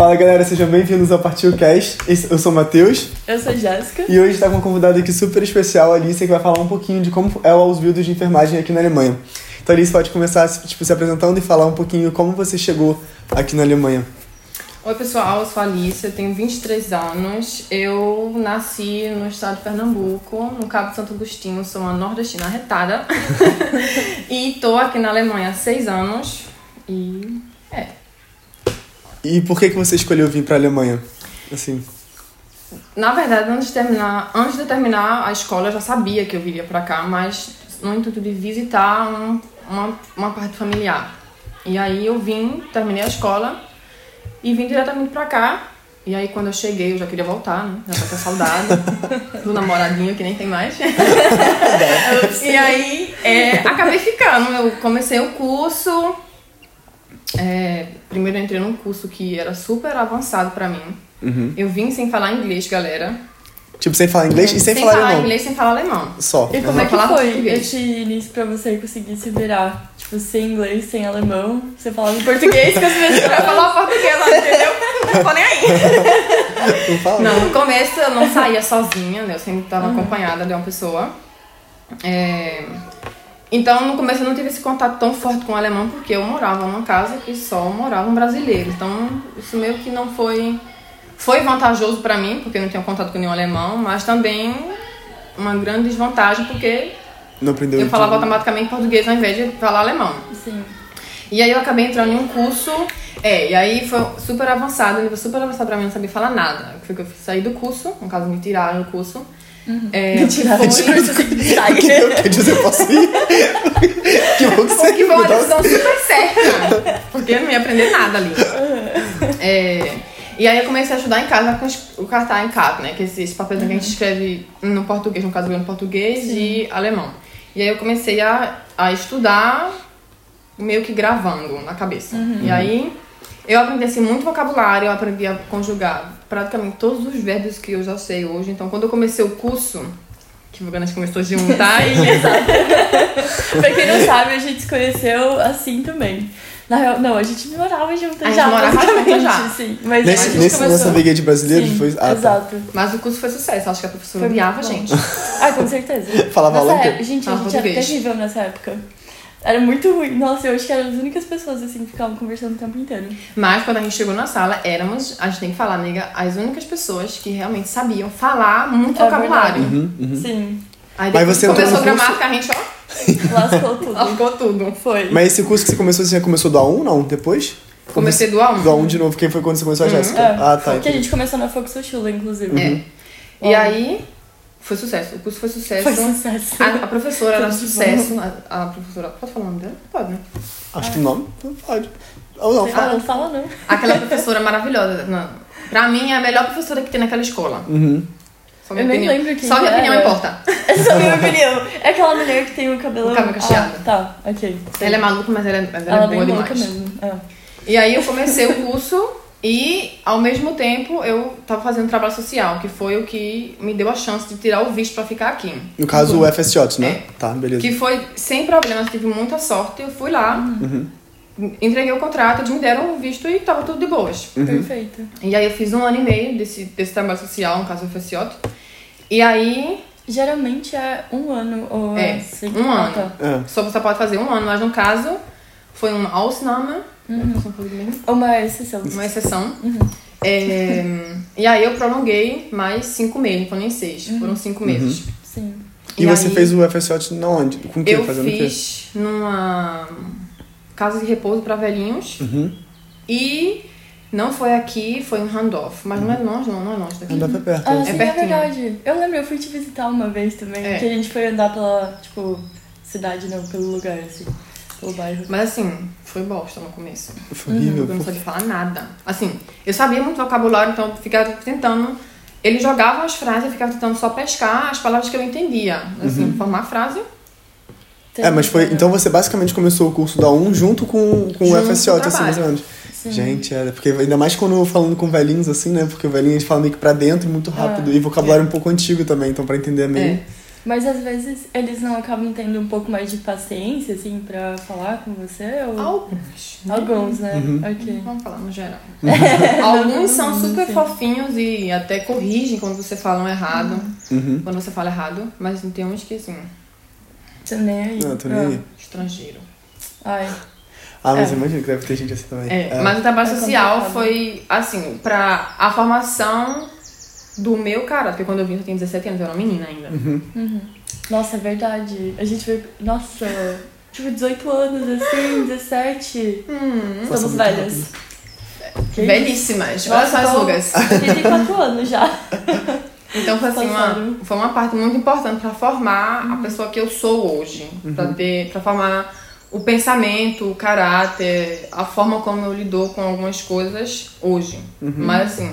Fala galera, sejam bem-vindos ao Partiu Cast. Eu sou o Matheus. Eu sou a Jéssica. E hoje está com uma convidada aqui super especial, a Alice, que vai falar um pouquinho de como é o Ausbildung de enfermagem aqui na Alemanha. Então, Alice, pode começar tipo, se apresentando e falar um pouquinho como você chegou aqui na Alemanha. Oi, pessoal, eu sou a Alice, eu tenho 23 anos. Eu nasci no estado de Pernambuco, no Cabo Santo Agostinho, sou uma nordestina arretada. e tô aqui na Alemanha há 6 anos. E é. E por que, que você escolheu vir para a Alemanha? Assim. Na verdade, antes de terminar, antes de terminar a escola, eu já sabia que eu viria para cá, mas no intuito de visitar um, uma, uma parte familiar. E aí eu vim, terminei a escola e vim diretamente pra cá. E aí quando eu cheguei eu já queria voltar, né? Já tava saudade do namoradinho que nem tem mais. e aí é, acabei ficando. Eu comecei o curso. É, primeiro eu entrei num curso que era super avançado pra mim. Uhum. Eu vim sem falar inglês, galera. Tipo, sem falar inglês e sem, sem falar, falar alemão. inglês, sem falar alemão. Só. E como Uhum. é que foi esse início pra você conseguir se virar? Tipo, sem inglês, sem alemão, você falava português com as Eu ia pessoas. falar português lá, entendeu? Não tô nem aí. Não? Não, no começo eu não saía sozinha, né? Eu sempre estava acompanhada de uma pessoa. É, Então, no começo eu não tive esse contato tão forte com o alemão, porque eu morava numa casa que só moravam brasileiros. Então, isso meio que não foi... Foi vantajoso pra mim, porque eu não tinha contato com nenhum alemão, mas também uma grande desvantagem, porque Não aprendeu eu falava tudo. automaticamente português ao invés de falar alemão. Sim. E aí eu acabei entrando em um curso, é, e aí foi super avançado, um nível super avançado pra mim, não sabia falar nada. Foi que eu saí do curso, no caso me tiraram do curso. É, Me tiraram de foi- curso assim, sai. Que eu quer dizer, posso ir? que bom que você Porque foi uma um- decisão super certa, porque eu não ia aprender nada ali. É, e aí eu comecei a ajudar em casa com o cartaz em casa, né? Que esses papéis que a gente escreve no português, no caso eu no português e alemão. E aí eu comecei a, a estudar meio que gravando na cabeça. E aí eu aprendi assim, muito vocabulário, eu aprendi a conjugar praticamente todos os verbos que eu já sei hoje. Então quando eu comecei o curso, que o Ganas começou a juntar e pra quem não sabe, a gente se conheceu assim também. Na real, não, a gente morava junto A gente já. morava basicamente, junto já. Sim. Mas Nesse, a gente nesse, começou... nessa Brigade Brasileiro Sim, foi. Ah, tá. exato. Mas o curso foi sucesso, acho que a professora Foi odiava a gente. Ah, com certeza. Falava Nessa aula o quê? época, gente, a gente era terrível nessa época. Era muito ruim. Nossa, eu acho que eram as únicas pessoas assim que ficavam conversando o tempo inteiro. Mas quando a gente chegou na sala, éramos, a gente tem que falar, nega, as únicas pessoas que realmente sabiam falar muito É vocabulário. Uhum, uhum. Sim, Aí Mas você começou a gramática, a gente, ó, lascou tudo. lascou tudo. Foi. Mas esse curso que você começou, você já começou do A1, não? Depois? Comecei do A1. Do A1 de novo. Quem foi quando você começou a Jéssica? É, Ah, tá. Que a gente começou na Volkshochschule, inclusive. É. Uhum. E aí, foi sucesso. O curso foi sucesso. Foi sucesso. A, a professora era sucesso. A, a professora, pode falar o nome dela? Pode, né? Acho que não. Não pode. Ou não, Ah, fala. não fala não. Aquela professora maravilhosa. Não. Pra mim, é a melhor professora que tem naquela escola. Uhum. Só minha Eu nem opinião. lembro quem Só minha era. opinião importa. Essa é a minha opinião. É aquela mulher que tem o cabelo... O cabelo cacheado. Ah, tá, ok. Ela é maluca, mas ela, mas ela, Ela é é bem boa louca demais. mesmo. É. E aí eu comecei o curso e, ao mesmo tempo, eu tava fazendo trabalho social, que foi o que me deu a chance de tirar o visto pra ficar aqui. No caso, o FSJ, né? É. Tá, beleza. Que foi sem problemas, tive muita sorte. Eu fui lá, Uhum. entreguei o contrato, eles me deram o visto e tava tudo de boas. Uhum. Perfeito. E aí eu fiz um ano e meio desse, desse trabalho social, no caso o FSJ. E aí, Geralmente é um ano ou É, assim. um Ah, ano. tá. É. só você pode fazer um ano, mas no caso foi um Ausnahme, Uhum. Uma exceção. uma exceção. Uhum. É, e aí eu prolonguei mais cinco meses, não foram nem seis, foram cinco meses. Sim. E, você aí, fez o FSJ na onde? Com o quê? Eu Fazendo o quê? fiz numa casa de repouso para velhinhos Uhum. e não foi aqui, foi em Randolph, mas não é longe, não, não é longe daqui. Andar pra perto. Ah, né? sim, é, pertinho. verdade. Eu lembro, eu fui te visitar uma vez também. É. Que a gente foi andar pela, tipo, cidade, não, pelo lugar, assim. Pelo bairro. Mas assim, foi bosta no começo. Foi horrível. Eu não sabia falar nada. Assim, eu sabia muito vocabulário, então eu ficava tentando. Eles jogavam as frases, eu ficava tentando só pescar as palavras que eu entendia. Assim, Uhum. formar a frase. É, mas foi. Então você basicamente começou o curso da 1 junto com, com o Junto com FSJ, o assim, mais ou menos. Sim. Gente, era. Porque ainda mais quando falando com velhinhos, assim, né? Porque o velhinho a gente fala meio que pra dentro, muito rápido. Ah. e vocabulário um pouco antigo também, então pra entender é meio. É. Mas às vezes eles não acabam tendo um pouco mais de paciência, assim, pra falar com você? Ou... Alguns. né? Alguns, né? Uhum. Ok. Vamos falar no geral. Não, Alguns são não, super sim. fofinhos e até corrigem quando você fala um errado. Uhum. Quando você fala errado. Mas tem uns que, assim, Tô nem aí. Não, tô nem aí. estrangeiro. Ai. Ah, mas É. eu imagino que deve ter gente assim também. É, mas o trabalho É social complicado. foi, assim, pra a formação do meu cara. Porque quando eu vim, eu tinha 17 anos, eu era uma menina ainda. Uhum. Nossa, é verdade. A gente veio. Nossa, tipo, 18 anos, assim, 17. Hum, Estamos velhas. Que belíssimas. isso? Olha só as rugas. 34 anos já. Então foi assim, uma, foi uma parte muito importante pra formar a pessoa que eu sou hoje, Pra ter, para formar o pensamento, o caráter, a forma como eu lido com algumas coisas hoje. Mas assim,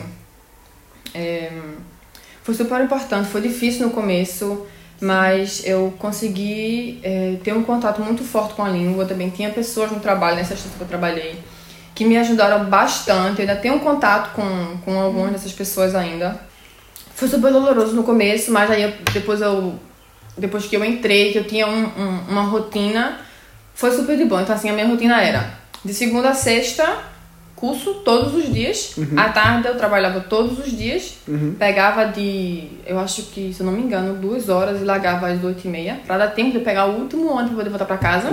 é, foi super importante, foi difícil no começo, mas eu consegui é, ter um contato muito forte com a língua. Também tinha pessoas no trabalho, nessa instituição que eu trabalhei, que me ajudaram bastante. Eu ainda tenho um contato com, com algumas dessas pessoas ainda. Foi super doloroso no começo, mas aí eu- depois eu depois que eu entrei, que eu tinha um- um- uma rotina, foi super de bom. Então assim, a minha rotina era de segunda a sexta, curso todos os dias. À tarde eu trabalhava todos os dias. Pegava de, eu acho que, se eu não me engano, duas horas e largava às oito e meia. Pra dar tempo de eu pegar o último ônibus pra poder voltar pra casa.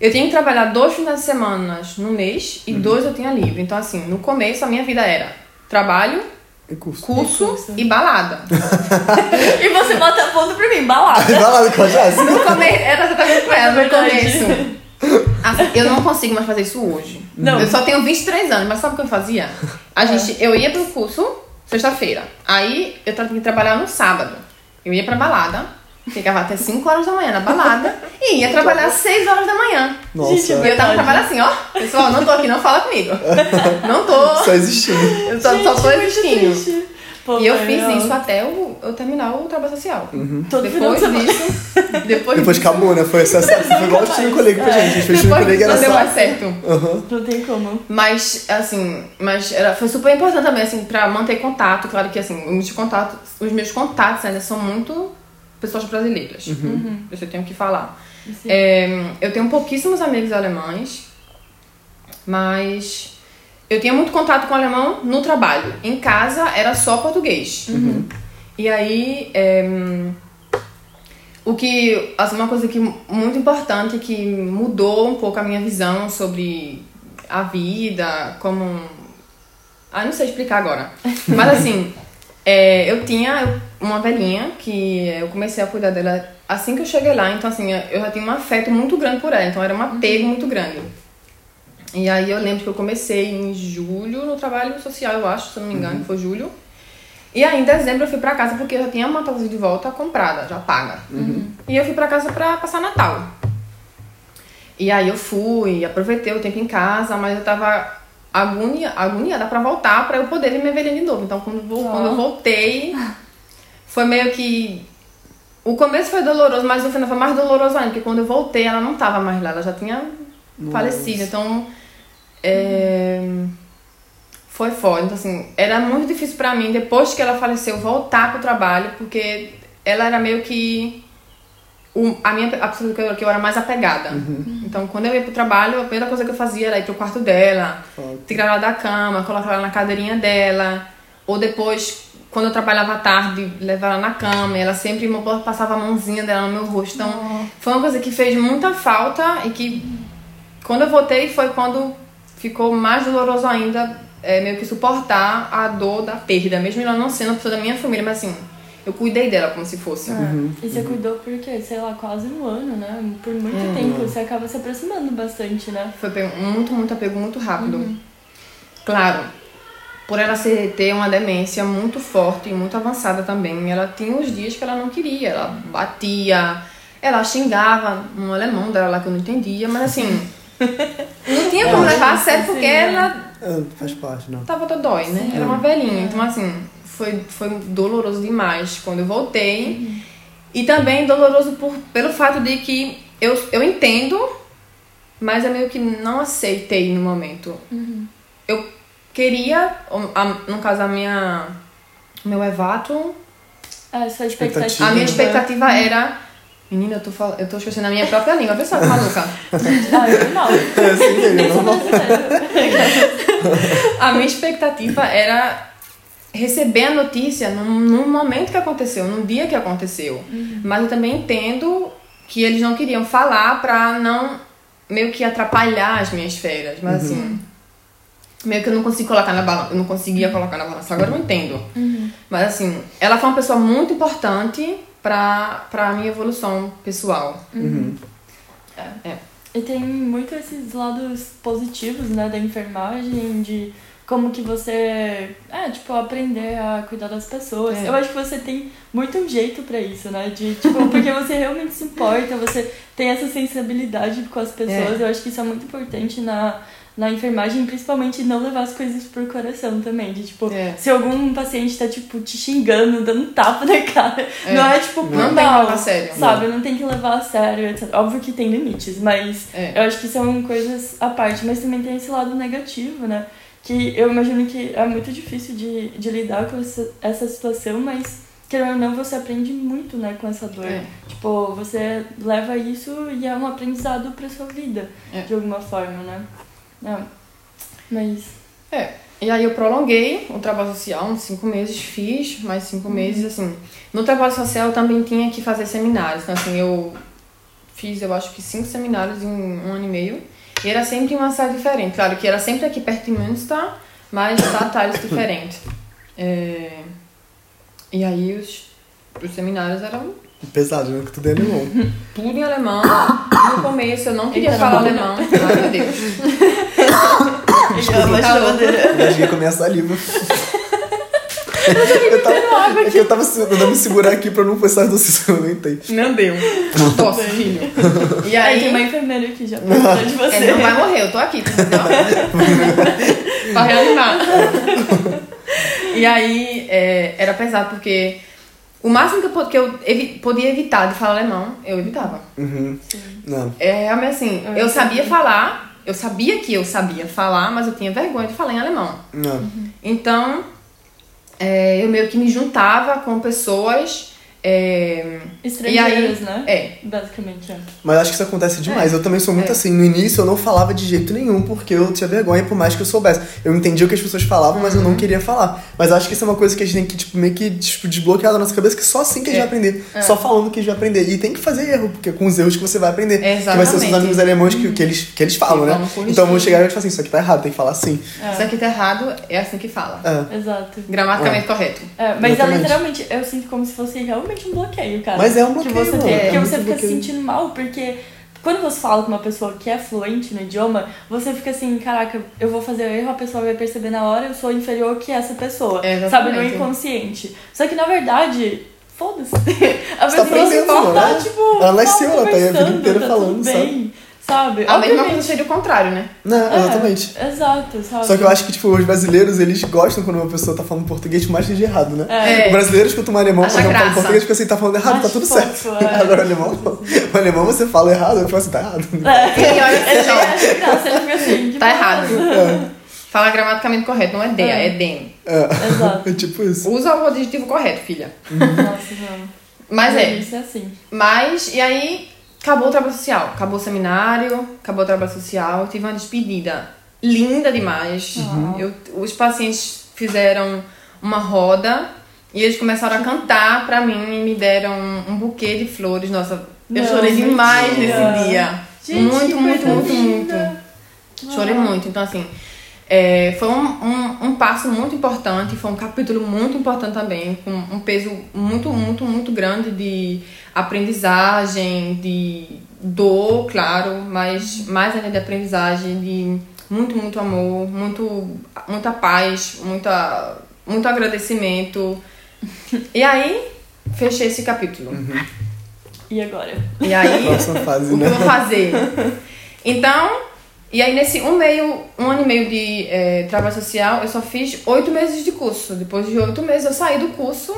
Eu tinha que trabalhar dois finais de semana no mês e dois eu tinha livre. Então assim, no começo a minha vida era trabalho, E curso. curso E curso. e balada. E você bota ponto pra mim, balada. Lá com a Jéssica. No começo, era exatamente com ela, no Verdade. começo. Assim, eu não consigo mais fazer isso hoje. Não. Eu só tenho 23 anos, mas sabe o que eu fazia? A gente, eu ia pro curso sexta-feira. Aí eu tinha que trabalhar no sábado. Eu ia pra balada, ficava até 5 horas da manhã na balada e ia trabalhar às 6 horas da manhã. Nossa, Gente, E eu tava trabalhando assim, ó. Pessoal, não tô aqui, não fala comigo. Não tô. só existindo. Eu só, só tô Gente, muito existindo. Pô, E eu fiz isso até eu, eu terminar o trabalho social. Todo de Depois disso. Depois, Depois acabou, né? Foi, essa, foi igual o time colega pra gente. A gente fez time depois colega era não deu só. mais certo. Aham. Não tem como. Mas, assim, mas era, foi super importante também, assim, pra manter contato. Claro que, assim, os meus contatos, os meus contatos ainda são muito pessoas brasileiras. Isso eu tenho que falar. É, eu tenho pouquíssimos amigos alemães, mas eu tinha muito contato com alemão no trabalho. Em casa era só português. E aí, é, o que, assim, uma coisa que muito importante que mudou um pouco a minha visão sobre a vida, como. Ah, não sei explicar agora. Mas assim, é, eu tinha uma velhinha que eu comecei a cuidar dela assim que eu cheguei lá. Então, assim, eu já tinha um afeto muito grande por ela. Então, era um apego muito grande. E aí, eu lembro que eu comecei em julho no trabalho social, eu acho, se eu não me engano, que foi julho. E aí, em dezembro, eu fui pra casa porque eu já tinha uma tatuagem de volta comprada, já paga. E eu fui pra casa pra passar Natal. E aí eu fui, aproveitei o tempo em casa, mas eu tava agonia, agoniada pra voltar pra eu poder ver minha velhinha de novo. Então quando, Ó. quando eu voltei, foi meio que. O começo foi doloroso, mas no final foi mais doloroso ainda, porque quando eu voltei ela não tava mais lá, ela já tinha falecido. Então. É... Foi foda. Então, assim, era muito difícil pra mim, depois que ela faleceu, voltar pro trabalho, porque ela era meio que o- a minha a pessoa que eu, que eu era mais apegada. Então, quando eu ia pro trabalho, a primeira coisa que eu fazia era ir pro quarto dela, Foda. tirar ela da cama, colocar ela na cadeirinha dela, ou depois, quando eu trabalhava à tarde, levar ela na cama, e ela sempre passava a mãozinha dela no meu rosto. Então, foi uma coisa que fez muita falta e que quando eu voltei foi quando ficou mais doloroso ainda, é, meio que suportar a dor da perda, mesmo ela não sendo uma pessoa da minha família, mas assim, eu cuidei dela como se fosse. Ah, E você cuidou por quê? Sei lá, quase um ano, né? Por muito É. tempo. Você acaba se aproximando bastante, né? Foi muito, muito apego muito rápido. Claro, por ela ser, ter uma demência muito forte e muito avançada também, ela tinha os dias que ela não queria, ela batia, ela xingava um alemão dela lá que eu não entendia, mas assim, não tinha como levar a sério porque ela É, faz parte, não. tava dodói, né? Era uma velhinha. Então, assim, foi, foi doloroso demais quando eu voltei. E também doloroso por, pelo fato de que eu, eu entendo, mas eu meio que não aceitei no momento. Eu queria, a- no caso, a minha. Meu evato. Ah, sua expectativa. Expectativa. A minha expectativa era. Menina, eu tô, fal... eu tô esquecendo a minha própria língua. Pessoal, que maluca. Ah, eu não. É assim Nem sou brasileira. A minha expectativa era receber a notícia num, num momento que aconteceu, num dia que aconteceu. Mas eu também entendo que eles não queriam falar pra não meio que atrapalhar as minhas férias. Mas assim, meio que eu não consigo colocar na balança. Eu não conseguia colocar na balança. Agora eu entendo. Mas assim, ela foi uma pessoa muito importante pra, pra minha evolução pessoal. É. E tem muito esses lados positivos, né, da enfermagem, de como que você, é, tipo, aprender a cuidar das pessoas. É. Eu acho que você tem muito um jeito pra isso, né, de, tipo, porque você realmente se importa, você tem essa sensibilidade com as pessoas. Eu acho que isso é muito importante na, na enfermagem, principalmente não levar as coisas por coração também, de, tipo, É. se algum paciente tá, tipo, te xingando, dando um tapa na cara, É. não é, tipo, por Não tem mal, levar a sério. Sabe, não tem que levar a sério, etc. Óbvio que tem limites, mas É. eu acho que são coisas à parte, mas também tem esse lado negativo, né? Que eu imagino que é muito difícil de, de lidar com essa, essa situação, mas querendo ou não, você aprende muito, né, com essa dor. É. Tipo, você leva isso e é um aprendizado pra sua vida, É. de alguma forma, né? É. Mas. É. E aí eu prolonguei o trabalho social, uns cinco meses, fiz mais cinco meses, assim. No trabalho social eu também tinha que fazer seminários, então assim, eu fiz, eu acho que cinco seminários em um ano e meio. E era sempre em uma cidade diferente. Claro que era sempre aqui perto de Münster, mas atalhos diferentes. É... E aí os, os seminários eram Pesado, né? Que tudo é alemão. tudo em alemão. No começo eu não queria falar alemão. Ai, meu Deus. Eu. Engasguei com a minha saliva. eu tava, é que eu tava tentando me segurar aqui pra não pensar no eu não aguentei. Não deu. Tosse, filho. E Aí tem uma enfermeira aqui já perguntando de você. É, não vai morrer, eu tô aqui, pra reanimar. E aí, é, era pesado, porque o máximo que eu, que eu evi- podia evitar de falar alemão, eu evitava. Uhum. Não. É realmente assim, Eu eu sabia falar, eu sabia que eu sabia falar, mas eu tinha vergonha de falar em alemão. Não. Então, é, eu meio que me juntava com pessoas. É, Estrangeiras, E aí- né? é, Basicamente, é. Mas acho que isso acontece demais. Eu também sou muito É. assim. No início eu não falava de jeito nenhum porque eu tinha vergonha, por mais que eu soubesse. Eu entendia o que as pessoas falavam, mas Uhum. eu não queria falar. Mas acho que isso é uma coisa que a gente tem que, tipo, meio que tipo, desbloquear da nossa cabeça, que só assim que a gente É. vai aprender. Só falando que a gente vai aprender. E tem que fazer erro, porque é com os erros que você vai aprender. Que vai ser os seus Exatamente. amigos alemães que, que, eles, que eles falam, Que né? vão corrigir. Então vão chegar e falar assim: isso aqui tá errado, tem que falar assim. É, Isso aqui tá errado, é assim que fala. É. Exato. Gramaticamente correto. É, mas é Exatamente. literalmente, eu sinto como se fosse realmente um bloqueio, cara. Mas é um que bloqueio, você mano, tem, é porque muito você fica se sentindo mal, porque quando você fala com uma pessoa que é fluente no idioma, você fica assim, caraca, eu vou fazer erro, a pessoa vai perceber na hora, eu sou inferior que essa pessoa. É, sabe, no inconsciente. Só que na verdade, foda-se. A Você tá pessoa se aprendendo, importa, né? tipo, Ela nasceu, tá ela tá aí a vida inteira tá falando, tudo sabe? Sabe? A mesma Obviamente. coisa seria o contrário, né? Não, É, exatamente. Exato, sabe? Só que eu acho que, tipo, os brasileiros, eles gostam quando uma pessoa tá falando português, por mais que seja errado, né? É. O brasileiro escuta um alemão Acha quando fala graça. português, fica assim, tá falando errado, tá Acho tudo fofo, certo. é. Agora o alemão, não. o alemão você fala errado, eu falo assim, tá errado. É. Ele olha assim, Ele ó. acha graça, ele fica assim, de Tá errado. Fala gramaticamente correto, não é DEA, É. é DEM. É, Exato. é tipo isso. Usa o adjetivo correto, filha. Nossa, não. Mas é. Isso é assim. Mas, e aí, acabou o trabalho social. Acabou o seminário, acabou o trabalho social. Tive uma despedida linda demais. Eu, os pacientes fizeram uma roda e eles começaram a cantar pra mim e me deram um, um buquê de flores. Nossa, eu Não, chorei demais mentira. nesse dia. Gente, muito, muito, muito, muito. linda. Chorei muito. Então, assim, é, foi um, um, um passo muito importante, foi um capítulo muito importante também, com um peso muito, muito, muito grande de aprendizagem, de dor, claro, mas mais ainda de aprendizagem, de muito, muito amor, muito, muita paz, muita, muito agradecimento. E aí, fechei esse capítulo. E agora? E aí, fase, o que né? eu vou fazer? Então, e aí nesse um meio, um ano e meio de eh, trabalho social, eu só fiz oito meses de curso. Depois de oito meses eu saí do curso,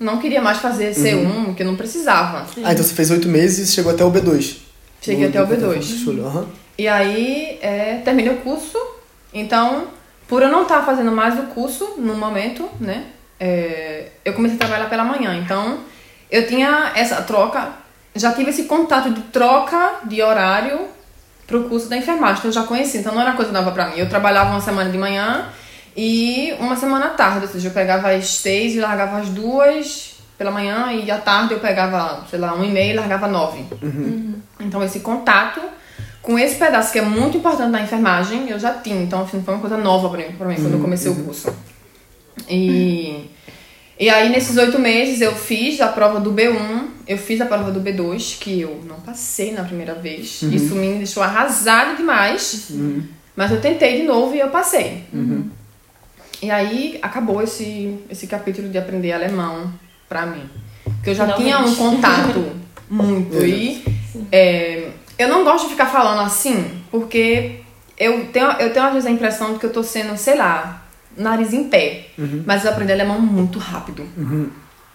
não queria mais fazer C1, porque eu não precisava. Ah, então você fez oito meses e chegou até o B2. Cheguei até o B2. Show, aham. E aí eh, terminei o curso, então, por eu não estar fazendo mais o curso no momento, né? é, eu comecei a trabalhar pela manhã. Então, eu tinha essa troca, já tive esse contato de troca de horário pro curso da enfermagem, então eu já conhecia, então não era coisa nova pra mim. Eu trabalhava uma semana de manhã e uma semana à tarde, ou seja, eu pegava às seis e largava às duas pela manhã e à tarde eu pegava, sei lá, um e meio e largava nove. Então esse contato com esse pedaço que é muito importante na enfermagem, eu já tinha, então assim, foi uma coisa nova pra mim, pra mim quando eu comecei o curso. E, e aí nesses oito meses eu fiz a prova do B1, eu fiz a prova do B2, que eu não passei na primeira vez. Isso me deixou arrasada demais. Mas eu tentei de novo e eu passei. E aí acabou esse, esse capítulo de aprender alemão pra mim. Porque eu já tinha um Finalmente. contato muito. e é, eu não gosto de ficar falando assim, porque eu tenho, eu tenho às vezes a impressão de que eu tô sendo, sei lá, nariz em pé. Mas eu aprendi alemão muito rápido.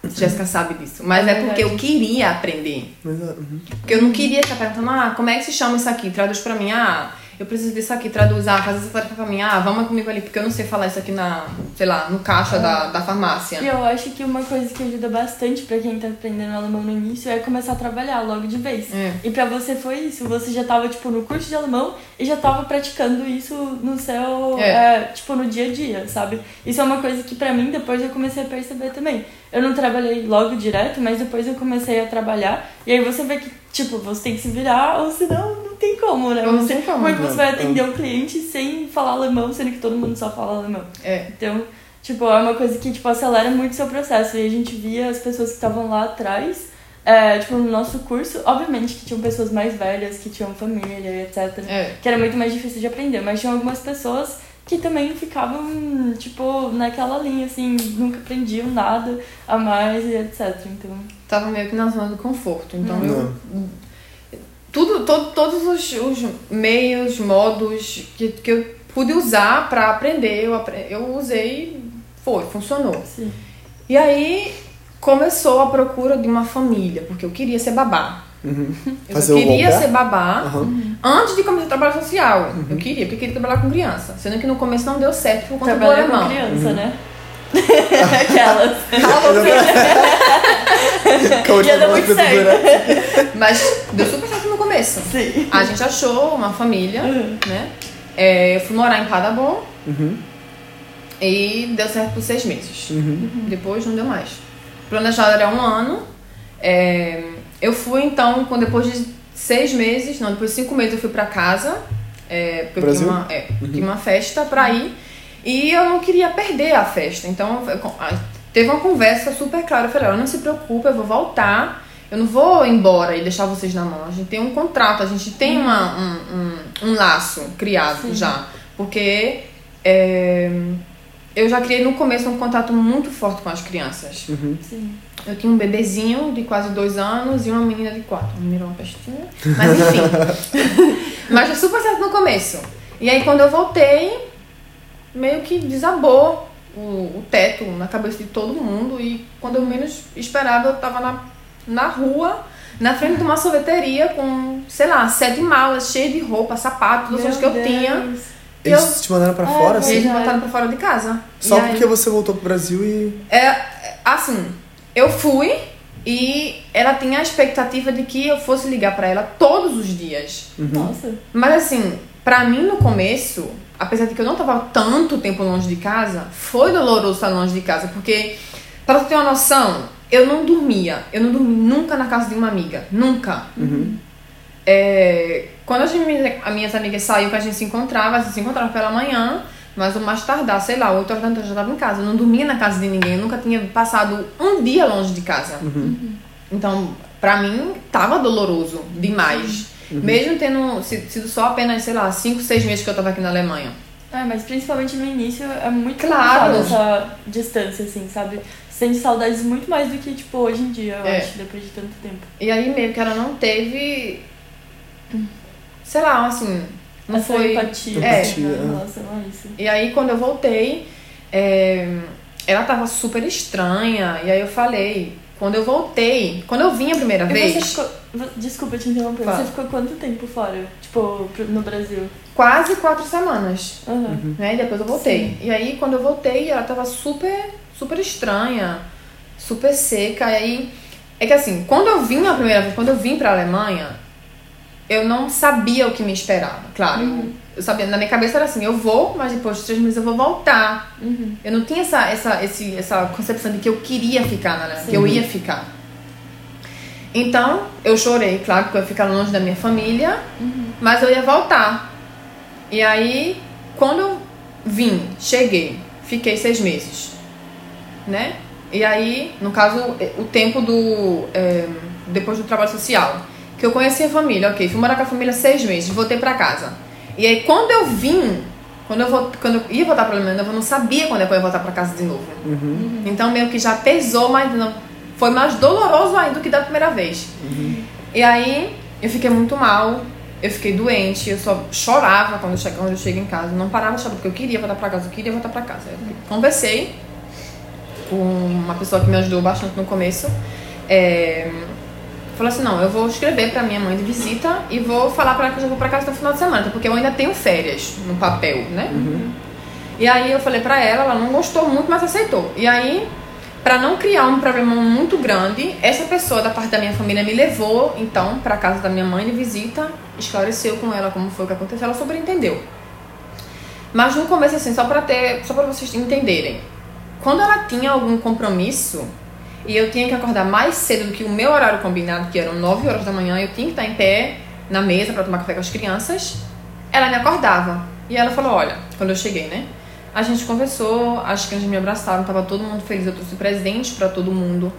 Jéssica sabe disso. Mas é porque eu queria aprender. Uhum. Porque eu não queria ficar perguntando, ah, como é que se chama isso aqui? Traduz pra mim, ah, eu preciso disso aqui, traduz, ah, faz essa tarefa pra mim, ah, vamos comigo ali, porque eu não sei falar isso aqui na, sei lá, no caixa da, da farmácia. E eu acho que uma coisa que ajuda bastante pra quem tá aprendendo alemão no início é começar a trabalhar logo de vez. É. E pra você foi isso, você já tava, tipo, no curso de alemão e já tava praticando isso no seu, É. é, tipo, no dia a dia, sabe? Isso é uma coisa que pra mim depois eu comecei a perceber também. Eu não trabalhei logo direto, mas depois eu comecei a trabalhar e aí você vê que, tipo, você tem que se virar ou senão não tem como, né? Não Você, tem como, como é que você vai atender o cliente sem falar alemão, sendo que todo mundo só fala alemão? É. Então, tipo, é uma coisa que, tipo, acelera muito o seu processo. E a gente via as pessoas que estavam lá atrás, é, tipo, no nosso curso, obviamente que tinham pessoas mais velhas, que tinham família, etc. É. Que era muito mais difícil de aprender. Mas tinha algumas pessoas que também ficavam, tipo, naquela linha, assim, nunca aprendiam nada a mais e etc. Então, Tava meio que na zona do conforto. Então Não. eu. Tudo, todo, todos os, os meios, modos que, que eu pude usar pra aprender, eu, eu usei, foi, funcionou. sim. E aí começou a procura de uma família, porque eu queria ser babá. Uhum. Eu Fazer o queria ser babá Aham. antes de começar a trabalho social. Eu queria, porque eu queria trabalhar com criança. Sendo que no começo não deu certo por conta do Trabalhar com alemão. criança, né? Aquelas. Dar falar muito durante- Mas deu super começo. Sim. A gente achou uma família, Uhum. né? É, eu fui morar em Paderborn Uhum. e deu certo por seis meses. Uhum. Depois não deu mais. O planejado era um ano. É, eu fui então, quando depois de seis meses, não, depois de cinco meses eu fui pra casa. É, porque eu Brasil? tinha uma, é, tinha uma festa pra ir. E eu não queria perder a festa. Então eu- teve uma conversa super clara. Eu falei, "Olha, não se preocupe, eu vou voltar. Eu não vou embora e deixar vocês na mão. A gente tem um contrato, a gente tem uma, um, um, um laço criado Sim. já. Porque é, eu já criei no começo um contato muito forte com as crianças. Uhum. Sim. Eu tinha um bebezinho de quase dois anos e uma menina de quatro. Me mirou uma pestinha. Mas enfim. Mas foi super certo no começo. E aí quando eu voltei, meio que desabou o, o teto na cabeça de todo mundo. E quando eu menos esperava, eu tava na, na rua, na frente de uma sorveteria com, sei lá, sete malas cheias de roupa, sapato, todas as que eu tinha. Eles te mandaram pra fora, é E assim? eles me botaram pra fora de casa. Só E aí- porque você voltou pro Brasil e. É, é, assim, eu fui e ela tinha a expectativa de que eu fosse ligar pra ela todos os dias. Nossa. Mas assim, pra mim no começo, apesar de que eu não tava tanto tempo longe de casa, foi doloroso estar longe de casa, porque pra tu ter uma noção, eu não dormia, eu não dormi nunca na casa de uma amiga, nunca. Uhum. É, quando as minhas, as minhas amigas saíam, que a gente se encontrava, a gente se encontrava pela manhã, mas o mais tardar, sei lá, 8 horas da noite eu já estava em casa. Eu não dormia na casa de ninguém, eu nunca tinha passado um dia longe de casa. Então, pra mim, tava doloroso demais. Mesmo tendo si- sido só apenas, sei lá, 5, 6 meses que eu tava aqui na Alemanha. É, mas principalmente no início é muito Claro. complicado essa distância, assim, sabe? Sente saudades muito mais do que, tipo, hoje em dia, eu É. acho, depois de tanto tempo. E aí meio que ela não teve. Sei lá, assim. Não Essa foi. empatia, É. né, Empatia, em é. relação a isso. E aí, quando eu voltei, é, ela tava super estranha. E aí eu falei Quando eu voltei, quando eu vim a primeira E vez, você ficou. Desculpa te interromper. Fala. Você ficou quanto tempo fora? Tipo, no Brasil? quase quatro semanas. Aham. né? E depois eu voltei. E aí, quando eu voltei, ela tava super, super estranha, super seca. E aí, é que assim, quando eu vim a primeira vez, quando eu vim pra Alemanha, eu não sabia o que me esperava. Claro, eu sabia, na minha cabeça era assim, eu vou, mas depois de três meses eu vou voltar. Uhum. Eu não tinha essa, essa, esse, essa concepção de que eu queria ficar na Alemanha, que eu ia ficar. Então, eu chorei, claro, porque eu ia ficar longe da minha família, mas eu ia voltar. E aí, quando eu vim, cheguei, fiquei seis meses, né? E aí, no caso, o tempo do. é, depois do trabalho social, que eu conheci a família, ok, fui morar com a família seis meses, voltei pra casa. E aí, quando eu vim, quando eu, vol- quando eu ia voltar pra Alemanha, eu não sabia quando é eu ia voltar pra casa de novo. Então, meio que já pesou, mas não, foi mais doloroso ainda do que da primeira vez. E aí, eu fiquei muito mal, eu fiquei doente, eu só chorava quando eu chego, quando eu chego em casa. Não parava de chorar, porque eu queria voltar pra casa, eu queria voltar pra casa. Eu conversei com uma pessoa que me ajudou bastante no começo. É, falou assim, não, eu vou escrever pra minha mãe de visita e vou falar pra ela que eu já vou pra casa no final de semana, porque eu ainda tenho férias no papel, né? E aí eu falei pra ela, ela não gostou muito, mas aceitou. E aí, pra não criar um problema muito grande, essa pessoa da parte da minha família me levou, então, pra casa da minha mãe de visita, esclareceu com ela como foi o que aconteceu, ela super entendeu. Mas no começo, assim, só pra ter, só pra vocês entenderem, quando ela tinha algum compromisso e eu tinha que acordar mais cedo do que o meu horário combinado, que eram 9 horas da manhã, eu tinha que estar em pé na mesa pra tomar café com as crianças, ela me acordava. E ela falou: Olha, quando eu cheguei, né? A gente conversou, as crianças me abraçaram, tava todo mundo feliz, eu trouxe presente pra todo mundo.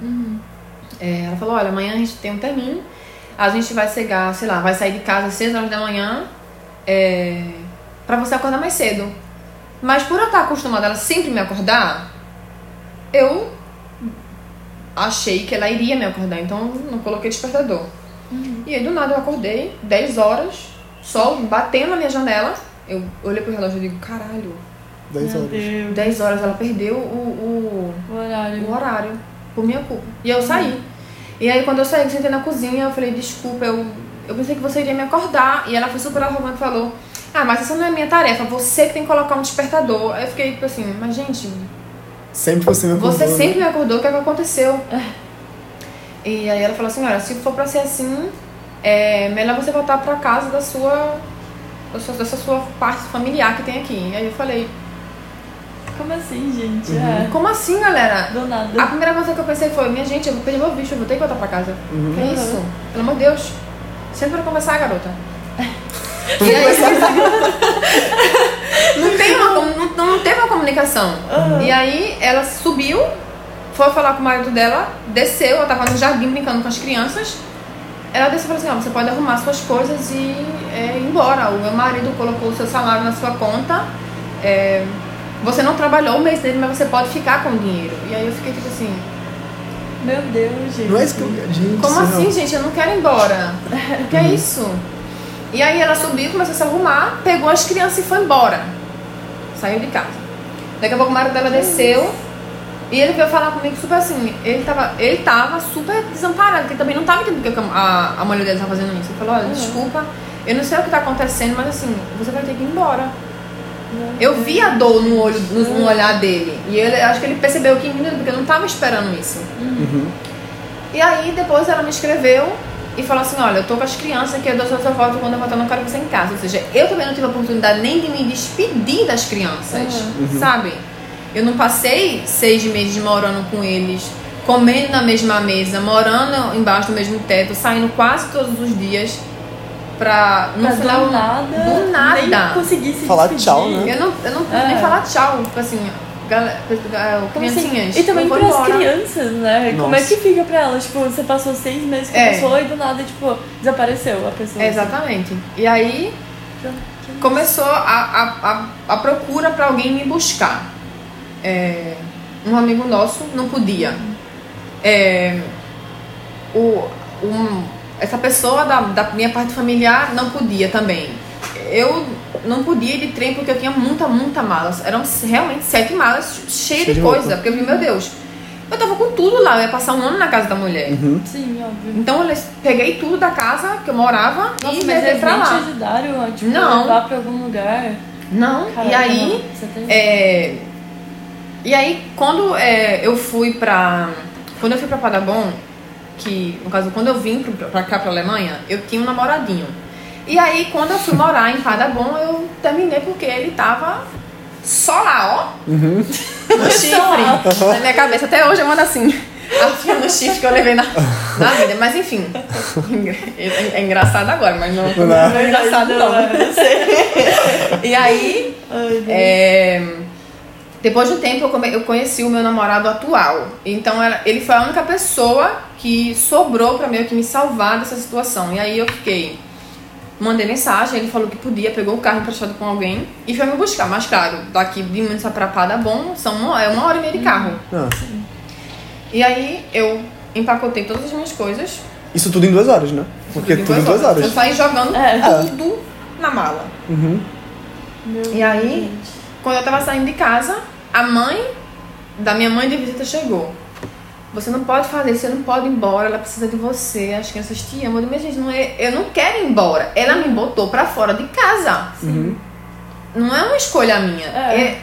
É, ela falou: Olha, amanhã a gente tem um termino, a gente vai chegar, sei lá, vai sair de casa às 6 horas da manhã, é, pra você acordar mais cedo. Mas por eu estar acostumada ela sempre me acordar, eu achei que ela iria me acordar, então não coloquei despertador. E aí do nada eu acordei, 10 horas, sol batendo na minha janela. Eu olhei pro relógio e digo, caralho, 10 Meu horas. Deus. 10 horas ela perdeu o, O horário. o, o horário, por minha culpa. E eu saí. E aí quando eu saí, eu sentei na cozinha, eu falei, desculpa, eu, eu pensei que você iria me acordar. E ela foi super arrogante e falou, ah, mas essa não é minha tarefa, você que tem que colocar um despertador. Aí eu fiquei tipo assim, mas gente, Sempre você me acordou, você né? sempre me acordou, o que é que aconteceu? E aí ela falou assim, olha, se for pra ser assim, é melhor você voltar pra casa da sua, da sua, dessa sua parte familiar que tem aqui. E aí eu falei, Como assim, gente? Uhum. É. como assim, galera? Do A nada. primeira coisa que eu pensei foi, minha gente, eu vou perder meu bicho, eu vou ter que voltar pra casa. Uhum. Que é isso? Pelo amor de Deus. Sempre pra conversar, garota. E aí-. Não, tem uma, não, não teve uma comunicação. Aham. E aí ela subiu, foi falar com o marido dela, desceu, ela tava no jardim brincando com as crianças. Ela desceu e falou assim, ó, você pode arrumar suas coisas e é, ir embora. O meu marido colocou o seu salário na sua conta. é, você não trabalhou o mês dele, mas você pode ficar com o dinheiro. E aí eu fiquei tipo assim, Meu Deus, gente. Não é isso que eu... Gente, como assim, não. gente? Eu não quero ir embora. O que é isso? E aí ela subiu, começou a se arrumar, pegou as crianças e foi embora. Saiu de casa. Daqui a pouco o marido dela desceu e ele veio falar comigo super assim. Ele tava, ele tava super desamparado, porque também não tava entendendo porque a, a mulher dele tava fazendo isso. Ele falou: Olha, Uhum. desculpa, eu não sei o que tá acontecendo, mas assim, você vai ter que ir embora. Meu Eu vi a dor no olho, no, no olhar dele. E ele, acho que ele percebeu que porque eu não tava esperando isso. Uhum. E aí depois ela me escreveu e falou assim, olha, eu tô com as crianças aqui, eu dou sua volta quando eu voltar, eu não quero você em casa. Ou seja, eu também não tive a oportunidade nem de me despedir das crianças, Uhum. sabe? Eu não passei seis meses morando com eles, comendo na mesma mesa, morando embaixo do mesmo teto, saindo quase todos os dias pra no Pra final do nada. do nada. Nem conseguir se Falar despedir. tchau, né? Eu não, eu não pude É. nem falar tchau, tipo assim, galera, assim? criancinhas. E também pras embora. crianças, né? Como é Nossa. que fica pra elas? Tipo, você passou seis meses com a É. pessoa e do nada, tipo, desapareceu a pessoa. É, Exatamente. E aí começou a, a, a, a procura pra alguém me buscar. É, um amigo nosso não podia. É, o, um, essa pessoa da, da minha parte familiar não podia também. Eu não podia ir de trem porque eu tinha muita, muita malas. Eram realmente sete malas cheias Cheio de coisa. roupa. Porque eu vi, meu Deus. Eu tava com tudo lá, eu ia passar um ano na casa da mulher. Sim, óbvio. Então eu peguei tudo da casa que eu morava Nossa, e mas levei eles pra te lá. ajudaram tipo, Não. levar pra algum lugar? Não, e Caraca, aí. não, É, e aí, quando é, eu fui pra. Quando eu fui pra Padabon, que no caso, quando eu vim pro- pra cá, pra Alemanha, eu tinha um namoradinho. E aí, quando eu fui morar em Padabon, eu terminei porque ele tava só lá, ó. No chifre. Na minha cabeça, até hoje eu mando assim. Afiando o chifre que eu levei na, na vida. Mas enfim. É, é engraçado agora, mas não, não, Não. é engraçado não. sei. E aí, Ai, é, depois de um tempo eu, come- eu conheci o meu namorado atual. Então ele foi a única pessoa que sobrou pra meio que me salvar dessa situação. E aí eu fiquei. Mandei mensagem, ele falou que podia, pegou o carro emprestado com alguém e foi me buscar. Mas claro, daqui de Minas pra Padabon são uma, é uma hora e meia de carro. Ah, E aí eu empacotei todas as minhas coisas. isso tudo em duas horas, né? Porque tudo em duas Eu horas. saí jogando É. tudo na mala. Uhum. E aí? Quando eu tava saindo de casa, a mãe da minha mãe de visita chegou. Você não pode fazer isso, você não pode ir embora, ela precisa de você, as crianças te amam. Eu disse, gente, não é, eu não quero ir embora. Ela me botou pra fora de casa. Uhum. Não é uma escolha minha. É.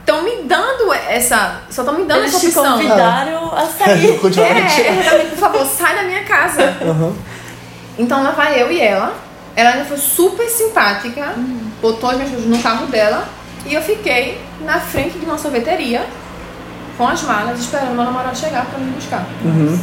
Estão me dando essa. Só estão me dando Eles essa te opção. convidaram a sair. É, exatamente, por favor, sai da minha casa. Aham. Então lá vai eu e ela. Ela ainda foi super simpática, botou as minhas coisas no carro dela e eu fiquei na frente de uma sorveteria com as malas esperando meu namorado chegar pra me buscar. Uhum.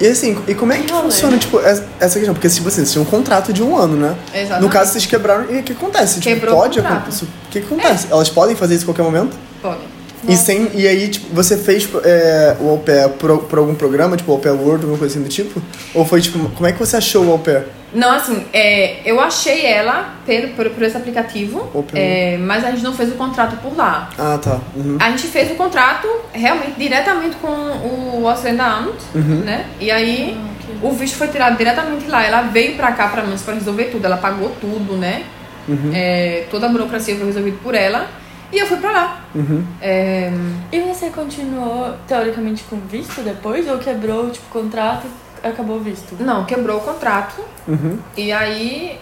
E assim, e como é que Que funciona, tipo, essa questão? Porque, tipo assim, vocês tinham um contrato de um ano, né? Exatamente. No caso, vocês quebraram. E o que acontece? Tipo, Quebrou o pode contrato. acontecer. O que, que acontece? Elas podem fazer isso em qualquer momento? Pode. E, sem, e aí, tipo, você fez é, o au pair por, por algum programa, tipo, au pair World, alguma coisa assim do tipo? Ou foi, tipo, como é que você achou o au pair? Não, assim, é, eu achei ela pelo, por, por esse aplicativo, é, mas a gente não fez o contrato por lá. Ah, tá. Uhum. A gente fez o contrato realmente diretamente com o Ausländeramt, Uhum. né? E aí Ah, o visto foi tirado diretamente lá. Ela veio pra cá pra nós pra resolver tudo. Ela pagou tudo, né? Uhum. É, toda a burocracia foi resolvida por ela. E eu fui pra lá. Uhum. É, E você continuou, teoricamente, com visto depois? Ou quebrou, tipo, o contrato e acabou o visto? não, quebrou o contrato. Uhum. E aí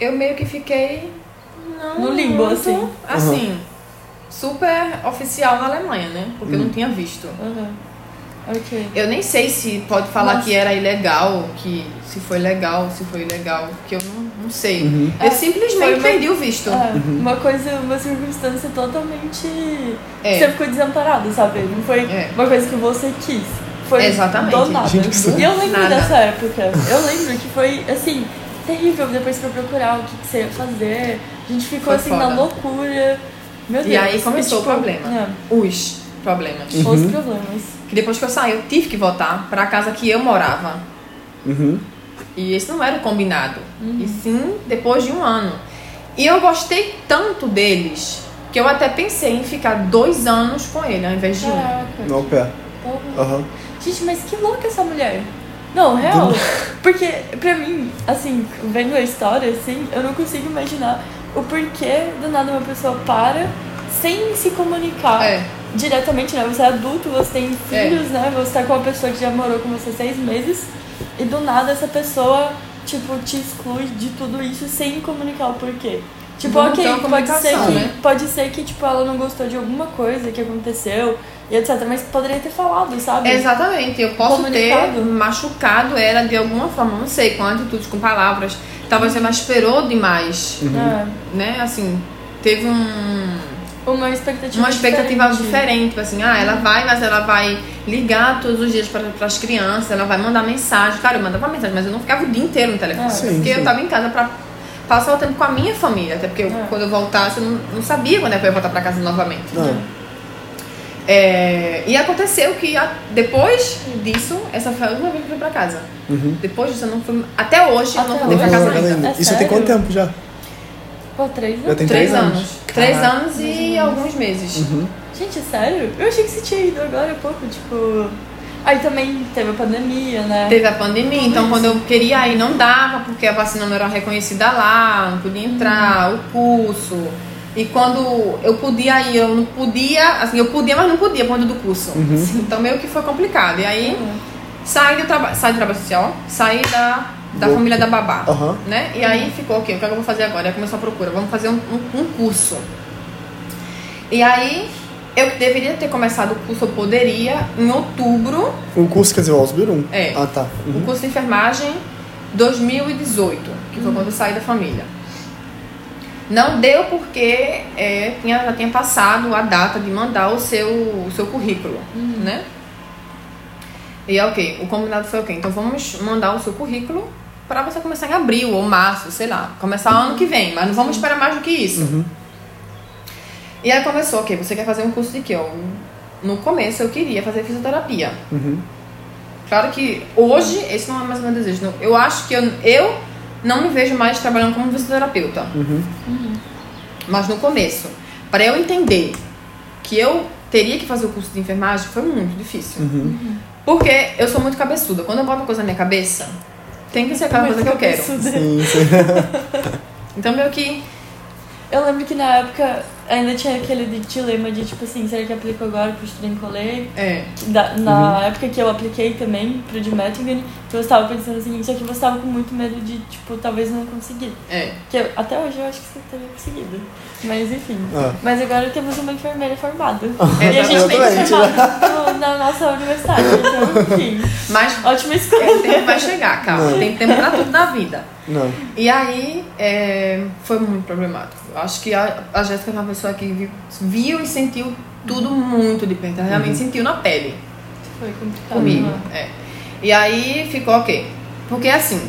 eu meio que fiquei. Não, No limbo, muito, assim. Assim, super oficial na Alemanha, né? Porque eu não tinha visto. Aham. Ok. Eu nem sei se pode falar Nossa. que era ilegal, que se foi legal, se foi ilegal, que eu não, não sei. Uhum. Eu É, simplesmente uma- perdi o visto. É, uma coisa, uma circunstância totalmente. É. Você ficou desamparado, sabe? Não foi É. uma coisa que você quis. Foi Exatamente. do nada. E eu lembro Nada. dessa época. Eu lembro que foi, assim, terrível depois pra procurar o que, que você ia fazer. A gente ficou Foi assim na foda. loucura. Meu Deus. E aí começou tipo, o problema. é, Os problemas. Uhum. Os problemas. Que depois que eu saí, eu tive que voltar pra casa que eu morava. Uhum. E esse não era o combinado. E sim depois de um ano. E eu gostei tanto deles que eu até pensei em ficar dois anos com ele ao invés de um. No porra. Aham. Gente, mas que louca essa mulher. Não, real. Porque, pra mim, assim, vendo a história, assim, eu não consigo imaginar o porquê do nada uma pessoa para sem se comunicar É. diretamente, né? Você é adulto, você tem É. filhos, né? Você tá com uma pessoa que já morou com você seis meses e do nada essa pessoa, tipo, te exclui de tudo isso sem comunicar o porquê. Tipo, Não ok, pode ser, que, né? pode ser que, tipo, ela não gostou de alguma coisa que aconteceu e etc. Mas poderia ter falado, sabe? Exatamente, eu posso ter Comunicado. machucado ela de alguma forma, não sei, com atitudes, com palavras. Talvez você me esperou demais, É, né? Assim, teve um, uma expectativa uma expectativa diferente. diferente. Tipo assim, ah, ela vai, mas ela vai ligar todos os dias para as crianças, ela vai mandar mensagem. Cara, eu mandava mensagem, mas eu não ficava o dia inteiro no telefone. É. Sim, porque sim. eu tava em casa pra passar o tempo com a minha família. Até porque eu- É. quando eu voltasse, eu não, não sabia quando é que eu ia voltar pra casa novamente. Ah. É, e aconteceu que a- depois disso, essa foi a última vez que eu fui pra casa. Uhum. Depois disso, eu não fui. Até hoje, eu não Até pra hoje? casa ainda. É Isso tem quanto tempo já? Pô, três anos? tem Três três anos. anos. Três Caraca. anos e alguns meses. Uhum. Gente, é sério? Eu achei que você tinha ido agora há pouco, tipo... Aí também teve a pandemia, né? Teve a pandemia, então quando eu queria ir não dava, porque a vacina não era reconhecida lá, não podia entrar, o curso. E quando eu podia ir, eu não podia, assim, eu podia, mas não podia por conta do curso. Então meio que foi complicado. E aí saí do trabalho, saí do trabalho social, saí da, da família da babá, Aham. né? E aí ficou, ok, o que, é que eu vou fazer agora? Aí começou a procura, vamos fazer um, um, um curso. E aí eu deveria ter começado o curso, eu poderia, em outubro, O curso, quer dizer, o Ausbildung? É. Ah, tá. o Uhum. curso de enfermagem 2018, que foi quando eu saí da família. Não deu porque é, tinha, já tinha passado a data de mandar o seu, o seu currículo, né? E é ok, o combinado foi ok. Então vamos mandar o seu currículo para você começar em abril ou março, sei lá. Começar ano que vem, mas não vamos esperar mais do que isso. Uhum. E aí começou, ok, você quer fazer um curso de quê? Eu, no começo eu queria fazer fisioterapia. Uhum. Claro que hoje esse não é mais o meu desejo. Eu acho que eu, eu não me vejo mais trabalhando como fisioterapeuta. Uhum. Mas no começo, para eu entender que eu teria que fazer o curso de enfermagem, foi muito difícil. Uhum. Porque eu sou muito cabeçuda. Quando eu boto uma coisa na minha cabeça, tem que ser aquela coisa que eu quero. Sim, sim. Então, meio que. Eu lembro que na época ainda tinha aquele dilema de tipo assim, será que eu aplico agora pro Strencolê? É. Da- Na época que eu apliquei também pro de Mettingen, eu estava pensando assim, só que você estava com muito medo de, tipo, talvez não conseguir. É. Que eu- até hoje eu acho que você teria conseguido. Mas enfim. Ah. Mas agora temos uma enfermeira formada. É, e a gente tem formar no- na nossa universidade. Então, enfim. Mas Ótima é, o escolha. tempo vai chegar, calma. Não. Tem tempo pra tudo na vida. Não. E aí é, foi muito problemático. Acho que a, a Jéssica é uma pessoa que viu, viu e sentiu tudo muito de perto. Ela realmente sentiu na pele Foi complicado. comigo. né? É. E aí ficou ok. Porque assim,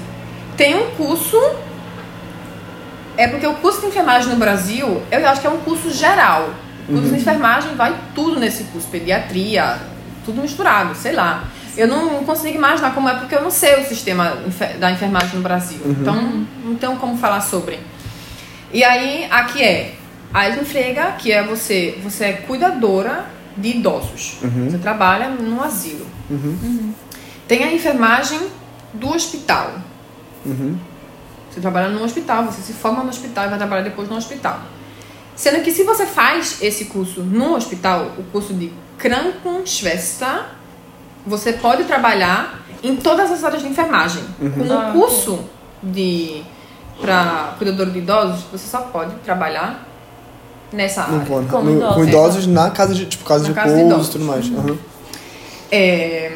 tem um curso. É porque o curso de enfermagem no Brasil, eu acho que é um curso geral. O curso de enfermagem vai tudo nesse curso, pediatria, tudo misturado, sei lá. Eu não consigo imaginar como é, porque eu não sei o sistema da enfermagem no Brasil. Então, não tenho como falar sobre. E aí, aqui é a Elfrega, que é você, você é cuidadora de idosos. Você trabalha no asilo. Uhum. Tem a enfermagem do hospital. Uhum. Você trabalha no hospital, você se forma no hospital e vai trabalhar depois no hospital. Sendo que se você faz esse curso no hospital, o curso de Krankenschwester, você pode trabalhar em todas as áreas de enfermagem. Com Ah, o curso de para cuidador de idosos, você só pode trabalhar nessa área. Como No- idosos. com idosos na casa de, tipo, casa Na de casa e idosos. tudo mais. Aham. É,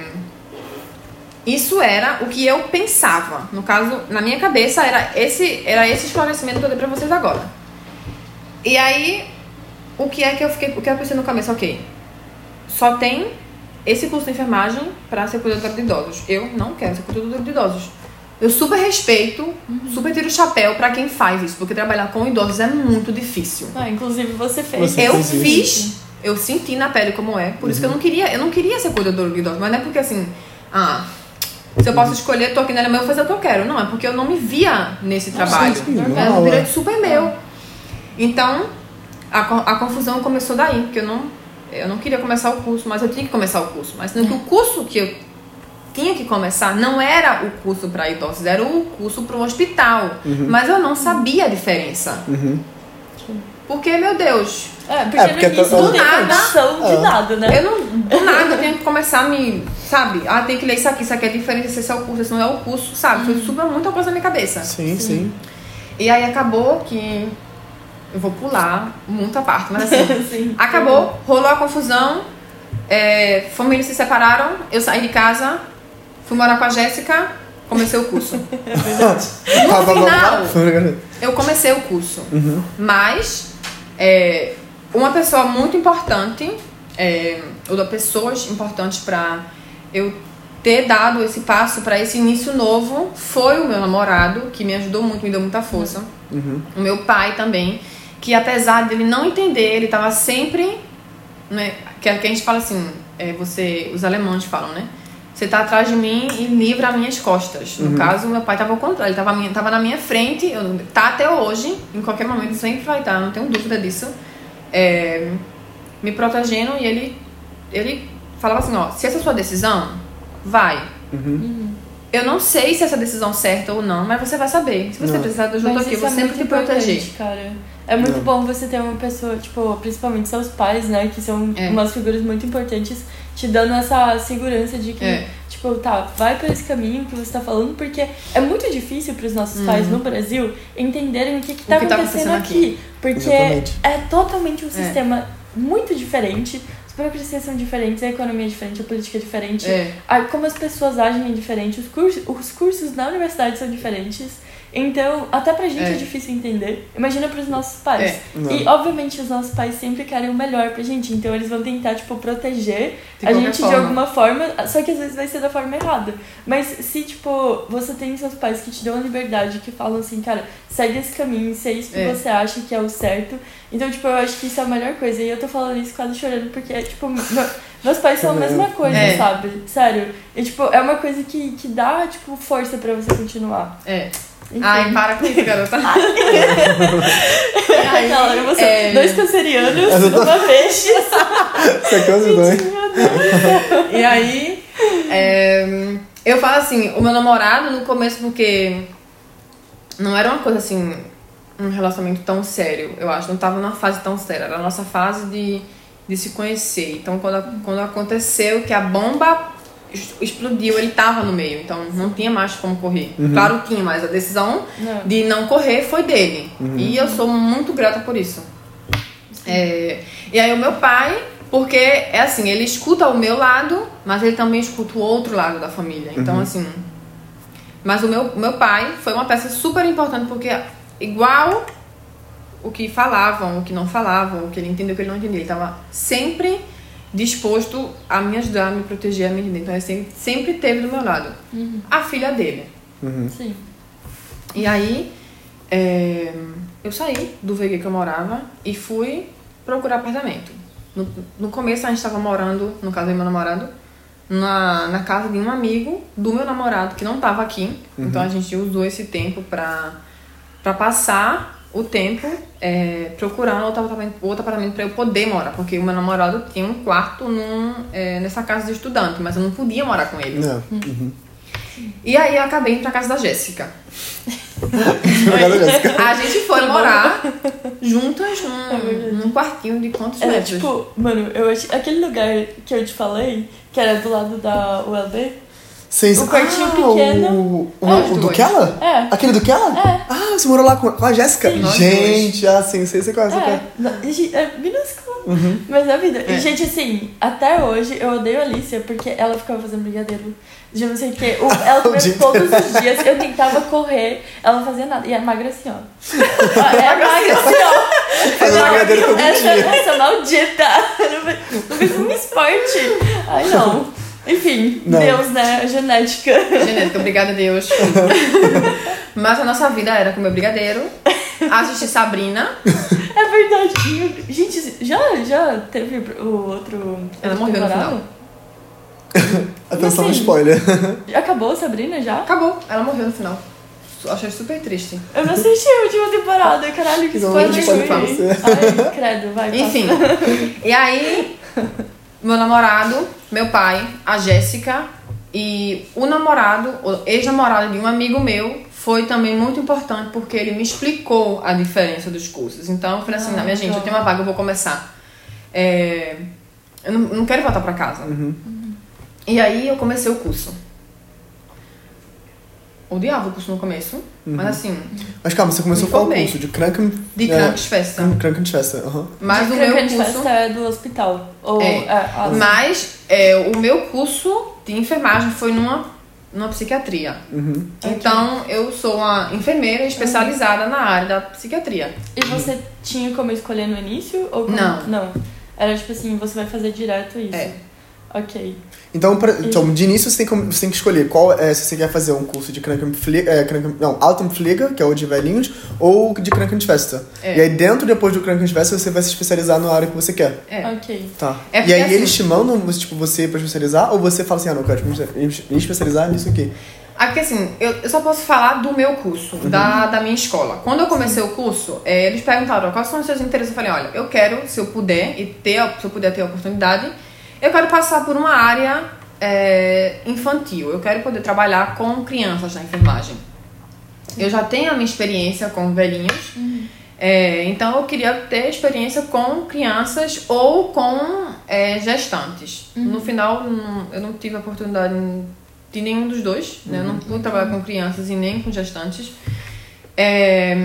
Isso era o que eu pensava. No caso, na minha cabeça, era esse, era esse esclarecimento que eu dei pra vocês agora. E aí, o que é que eu fiquei. O que eu pensei no começo? Ok. Só tem esse curso de enfermagem pra ser cuidadora de idosos. Eu não quero ser cuidadora de idosos. Eu super respeito, super tiro o chapéu pra quem faz isso, porque trabalhar com idosos é muito difícil. Ah, inclusive você fez. Você Eu fez isso? fiz, eu senti na pele como é, por isso que eu não queria, eu não queria ser cuidadora de idosos, mas não é porque assim, ah, se eu posso escolher, tô aqui na Alemanha, eu vou fazer o que eu quero. Não, é porque eu não me via nesse trabalho. sim, é normal, um é. direito super meu. Então, a, a confusão começou daí, porque eu não, eu não queria começar o curso, mas eu tinha que começar o curso. Mas sendo que o curso que eu tinha que começar não era o curso para idosos, era o curso para o hospital. Mas eu não sabia a diferença. Uhum. Porque, meu Deus, É, porque, É, porque no início tá- não tem nada. condição de É. nada, né? eu não, do nada, eu tenho que começar a me, sabe? Ah, tem que ler isso aqui, isso aqui é diferente, esse é o curso, esse não é o curso, sabe? Foi super muita coisa na minha cabeça. Sim, sim. E aí acabou que. Eu vou pular muita parte, mas assim. Sim. acabou, rolou a confusão, é, famílias se separaram, eu saí de casa, fui morar com a Jéssica, comecei o curso. Tá, tá, final-. Eu comecei o curso. Uhum. Mas é, uma pessoa muito importante, é, ou da pessoas importantes para eu ter dado esse passo para esse início novo foi o meu namorado, que me ajudou muito, me deu muita força. Uhum. O meu pai também, que apesar dele não entender, ele estava sempre. Né, que, a gente fala assim, é, você, os alemães falam, né? Você tá atrás de mim e livra as minhas costas. No caso, meu pai tava ao contrário, ele tava, tava na minha frente, eu, tá até hoje, em qualquer momento sempre vai estar, não tenho dúvida disso. É, me protegendo e ele, ele falava assim, ó, se essa é a sua decisão, vai. Uhum. Eu não sei se essa decisão é certa ou não, mas você vai saber. Se você Não. precisar de ajuda aqui, vou é sempre muito te proteger. importante, cara. É muito Não. bom você ter uma pessoa, tipo, principalmente seus pais, né? Que são É. umas figuras muito importantes, te dando essa segurança de que, É. tipo, tá, vai por esse caminho que você tá falando, porque é muito difícil pros nossos pais no Brasil entenderem o que, que tá Uhum. que tá acontecendo acontecendo aqui. Porque Exatamente. é totalmente um É. sistema muito diferente. As burocracias são diferentes, a economia é diferente, a política é diferente. É. a- como as pessoas agem é diferente, os cursos, os cursos na universidade são diferentes. Então, até pra gente é, É. difícil entender. Imagina pros nossos pais. É. E, obviamente, os nossos pais sempre querem o melhor pra gente. Então, eles vão tentar, tipo, proteger De a gente de forma. alguma forma. Só que às vezes vai ser da forma errada. Mas se, tipo, você tem seus pais que te dão a liberdade, que falam assim, cara, segue esse caminho, se é isso que É. você acha que é o certo. Então, tipo, eu acho que isso é a melhor coisa. E eu tô falando isso quase chorando, porque, tipo, meu- meus pais são a mesma coisa, É. sabe? Sério. E, tipo, é uma coisa que, que dá, tipo, força pra você continuar. É. Enfim. Ai, para com isso, garota. E aí, Aquela, você, é, dois cancerianos, Exatamente. uma peixe. Isso aqui é dois. E aí, é, eu falo assim, o meu namorado no começo, porque não era uma coisa assim, um relacionamento tão sério, eu acho. Não tava numa fase tão séria, era a nossa fase de, de se conhecer. Então, quando, quando aconteceu que a bomba explodiu, ele tava no meio, então não tinha mais como correr. Claro que tinha, mas a decisão Não. de não correr foi dele. E eu sou muito grata por isso. É, e aí o meu pai, porque é assim, ele escuta o meu lado, mas ele também escuta o outro lado da família. Então, assim. Mas o meu, meu pai foi uma peça super importante, porque igual o que falavam, o que não falavam, o que ele entendeu, o que ele não entendia, ele estava sempre disposto a me ajudar, a me proteger, a me entender. Então, ele sempre, sempre teve do meu lado. A filha dele. Sim. E aí, é, eu saí do VG que eu morava e fui procurar apartamento. No, no começo a gente estava morando, no caso do meu namorado, na, na casa de um amigo do meu namorado que não estava aqui. Então a gente usou esse tempo pra passar o tempo é, procurando outro apartamento, outro apartamento para eu poder morar. Porque o meu namorado tinha um quarto num, é, nessa casa de estudante, mas eu não podia morar com ele. Não. Uhum. E aí eu acabei indo pra casa da Jéssica. A gente foi Tá morar juntas É verdade. num, num quartinho de quantos Era metros? tipo, mano, eu acho. Aquele lugar que eu te falei, que era do lado da ULB. Sim. O quartinho ah, pequeno. O, o, É, o do. Kella? É. Aquele do Kella? É. Ah, você morou lá com, com a Jéssica? Gente, ah, sim, sei, sei qual é, É, é. é minúsculo. Uhum. Mas é a vida. É. Gente, assim, até hoje eu odeio a Alicia porque ela ficava fazendo brigadeiro. De não sei o quê. O- Ela comia todos os dias. Eu tentava correr, ela não fazia nada. E é magra assim, ó. É magra assim, ó. Fazendo Não, brigadeiro todo essa, dia. essa maldita. Não fez um esporte. Ai, não. Enfim, Não. Deus, né? Genética. Genética, obrigada a Deus. Mas a nossa vida era comer brigadeiro, assistir Sabrina. É verdade. Gente, já, já teve o outro. Ela morreu no temporada? Atenção no assim? spoiler. Acabou Sabrina já? Acabou, ela morreu no final. Achei super triste. Eu não assisti a última temporada, caralho, que Não, spoiler. Ai, credo, vai, passa. Enfim. E aí, meu namorado, meu pai, a Jéssica e o namorado, o ex-namorado de um amigo meu, foi também muito importante porque ele me explicou a diferença dos cursos. Então eu falei assim, Ah, minha gente, eu tenho uma vaga, eu vou começar. É, eu não, não quero voltar pra casa. Uhum. E aí eu comecei o curso. Odiava o curso no começo, mas assim, Mas calma, você começou Me qual formei. curso? De Kranken... de é, Krankfesta. Krankenschwester, aham. Mas o De meu Crocante curso... Festa é do hospital. Ou, É. é, ah, Mas é, o meu curso de enfermagem foi numa, numa psiquiatria. Uhum. Então eu sou uma enfermeira especializada na área da psiquiatria. E você tinha como escolher no início? Ou como... Não. Não. Era tipo assim, você vai fazer direto isso. É. Ok. Então, pra- então, de início você tem, como- você tem que escolher qual é, se você quer fazer um curso de Krankenpflege, é, Kranken, não, Altenpflege, que é o de velhinhos, ou de Krankenschwester. É. E aí dentro, depois do Krankenschwester, você vai se especializar na área que você quer. É. Ok. Tá. É e porque, aí assim- eles te mandam, você, tipo, você pra especializar, ou você fala assim, ah, não, eu quero me me especializar nisso aqui. Aqui assim, eu, eu só posso falar do meu curso, da, da minha escola. Quando eu comecei o curso, é, eles perguntaram quais são os seus interesses. Eu falei, olha, eu quero, se eu puder, e ter, se eu puder ter a oportunidade, eu quero passar por uma área é, infantil. Eu quero poder trabalhar com crianças na enfermagem. Eu já tenho a minha experiência com velhinhos. É, então eu queria ter experiência com crianças ou com é, gestantes. No final não- eu não tive a oportunidade de nenhum dos dois, né? Eu não pude trabalhar com crianças e nem com gestantes. É,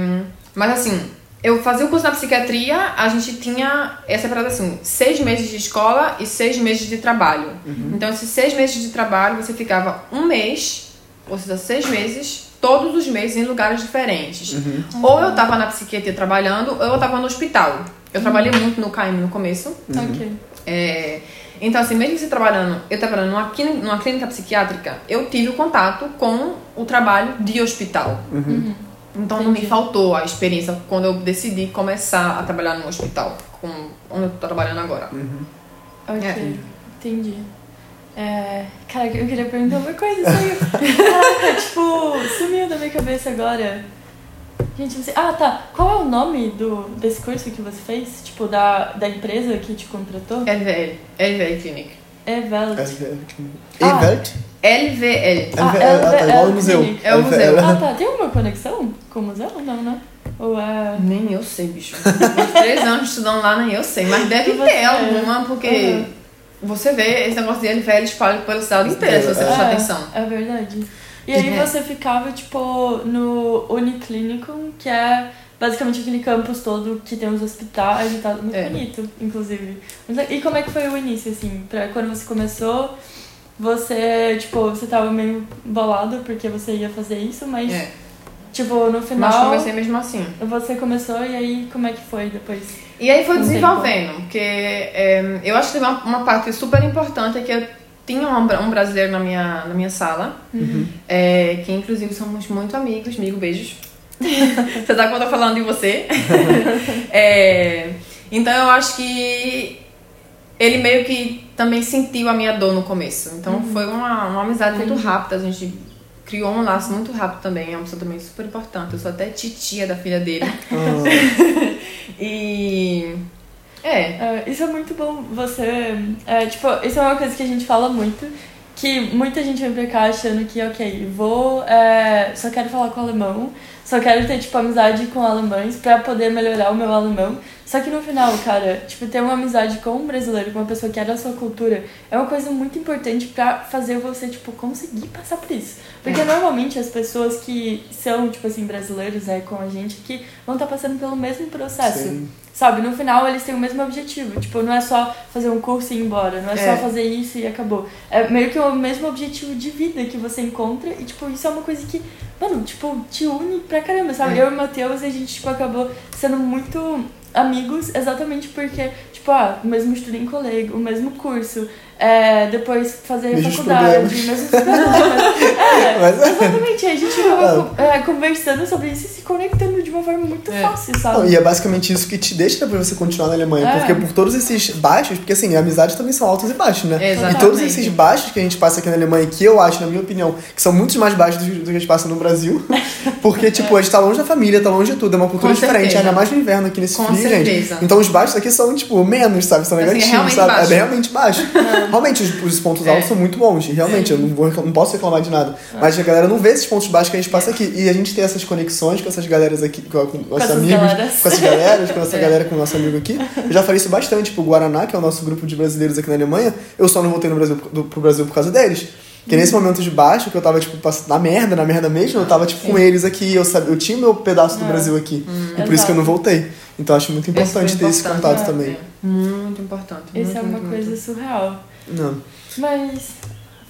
mas assim, eu fazia o curso na psiquiatria, a gente tinha essa parada assim, seis meses de escola e seis meses de trabalho. Então esses seis meses de trabalho você ficava um mês, ou seja, seis meses, todos os meses em lugares diferentes. Ou eu tava na psiquiatria trabalhando, ou eu tava no hospital. Eu trabalhei muito no KM no começo. Ok. É, então, assim, mesmo você trabalhando, eu trabalhando numa, clínica- numa clínica psiquiátrica, eu tive o contato com o trabalho de hospital. Então, não me Entendi. faltou a experiência quando eu decidi começar a trabalhar no hospital, com, onde eu tô trabalhando agora. Ok, É. entendi. É, caraca, eu queria perguntar uma coisa, saiu. Caraca, tipo, sumiu da minha cabeça agora. Gente, você. Ah, tá. Qual é o nome do, desse curso que você fez? Tipo, da, da empresa que te contratou? LVL, LVL Clinic. É Velt. E Ah. Velt? LVL. Ah, LVL, ah, tá igual o museu. É o museu. Ah, tá. Tem alguma conexão com o museu? Não, né? Ou é. Nem eu sei, bicho. Três anos estudando lá, nem eu sei. Mas deve ter alguma, porque você vê esse negócio de LVL espalhado pela cidade inteira, se você É. prestar é, atenção. É verdade. E aí É. você ficava, tipo, no Uniclinicum, que é basicamente aquele campus todo que tem os hospitais e tal. Muito É. bonito, inclusive. Le- E como é que foi o início, assim? Pra quando você começou, você, tipo, você tava meio bolado porque você ia fazer isso, mas, É. tipo, no Mas final comecei mesmo assim. você começou e aí como é que foi depois? E aí foi desenvolvendo, porque é, eu acho que teve uma, uma parte super importante é que eu tinha um, um brasileiro na minha, na minha sala, é, que inclusive somos muito amigos, amigo, beijos. você tá quando eu tô falando de você. É, então eu acho que ele meio que também sentiu a minha dor no começo. Então foi uma, uma amizade muito rápida, a gente criou um laço muito rápido também, é uma pessoa também super importante. Eu sou até titia da filha dele. E. É. É, isso é muito bom. Você. É, tipo, isso é uma coisa que a gente fala muito. Que muita gente vem pra cá achando que, ok, vou. é, só quero falar com alemão. Só quero ter, tipo, amizade com alemães pra poder melhorar o meu alemão. Só que no final, cara, tipo, ter uma amizade com um brasileiro, com uma pessoa que é da sua cultura, é uma coisa muito importante pra fazer você, tipo, conseguir passar por isso. Porque normalmente as pessoas que são, tipo assim, brasileiros, é, com a gente aqui, vão estar passando pelo mesmo processo. Sim. Sabe, no final eles têm o mesmo objetivo. Tipo, não é só fazer um curso e ir embora, não é, É. só fazer isso e acabou. É meio que o mesmo objetivo de vida que você encontra e, tipo, isso é uma coisa que, mano, tipo, te une pra caramba, sabe? É. Eu e o Matheus, a gente, tipo, acabou sendo muito amigos exatamente porque, tipo, ah, o mesmo estudo em colégio, o mesmo curso, é, depois fazer Mesmos faculdade, problemas. mesmos problemas. É, Mas- exatamente. A gente ficava é, conversando sobre isso e se conectando de uma forma muito É. fácil, Não, sabe? e é basicamente isso que te deixa depois você continuar na Alemanha. É. Porque por todos esses baixos, porque assim, amizades também são altos e baixos, né? Exatamente. E todos esses baixos que a gente passa aqui na Alemanha, que eu acho, na minha opinião, que são muito mais baixos do que do que a gente passa no Brasil. Porque, tipo, a gente tá longe da família, tá longe de tudo, é uma cultura Com diferente, certeza. ainda mais no inverno aqui nesse Com frio, certeza. gente. Então os baixos aqui são, tipo, menos, sabe? São Assim, é negativos, sabe? baixo. É realmente baixo. Realmente, os, os pontos É. altos são muito bons. e Realmente, eu não, vou, não posso reclamar de nada. Mas a galera não vê esses pontos baixos que a gente passa aqui. E a gente tem essas conexões com essas galeras aqui, com, com nossos essas amigos, galeras. com essas galeras, com essa É. galera, com o nosso amigo aqui. Eu já falei isso bastante. Tipo, o Guaraná, que é o nosso grupo de brasileiros aqui na Alemanha, eu só não voltei no Brasil, do, pro Brasil por causa deles. Que nesse momento de baixo, que eu tava, tipo, na merda, na merda mesmo, eu tava, tipo, com eles aqui, eu, sabia, eu tinha meu pedaço do É. Brasil aqui. e por isso Exato. que eu não voltei. Então acho muito importante Esse ter esse importante, contato é. também. Muito importante. Isso muito, é uma muito, coisa muito. surreal. Não. Mas.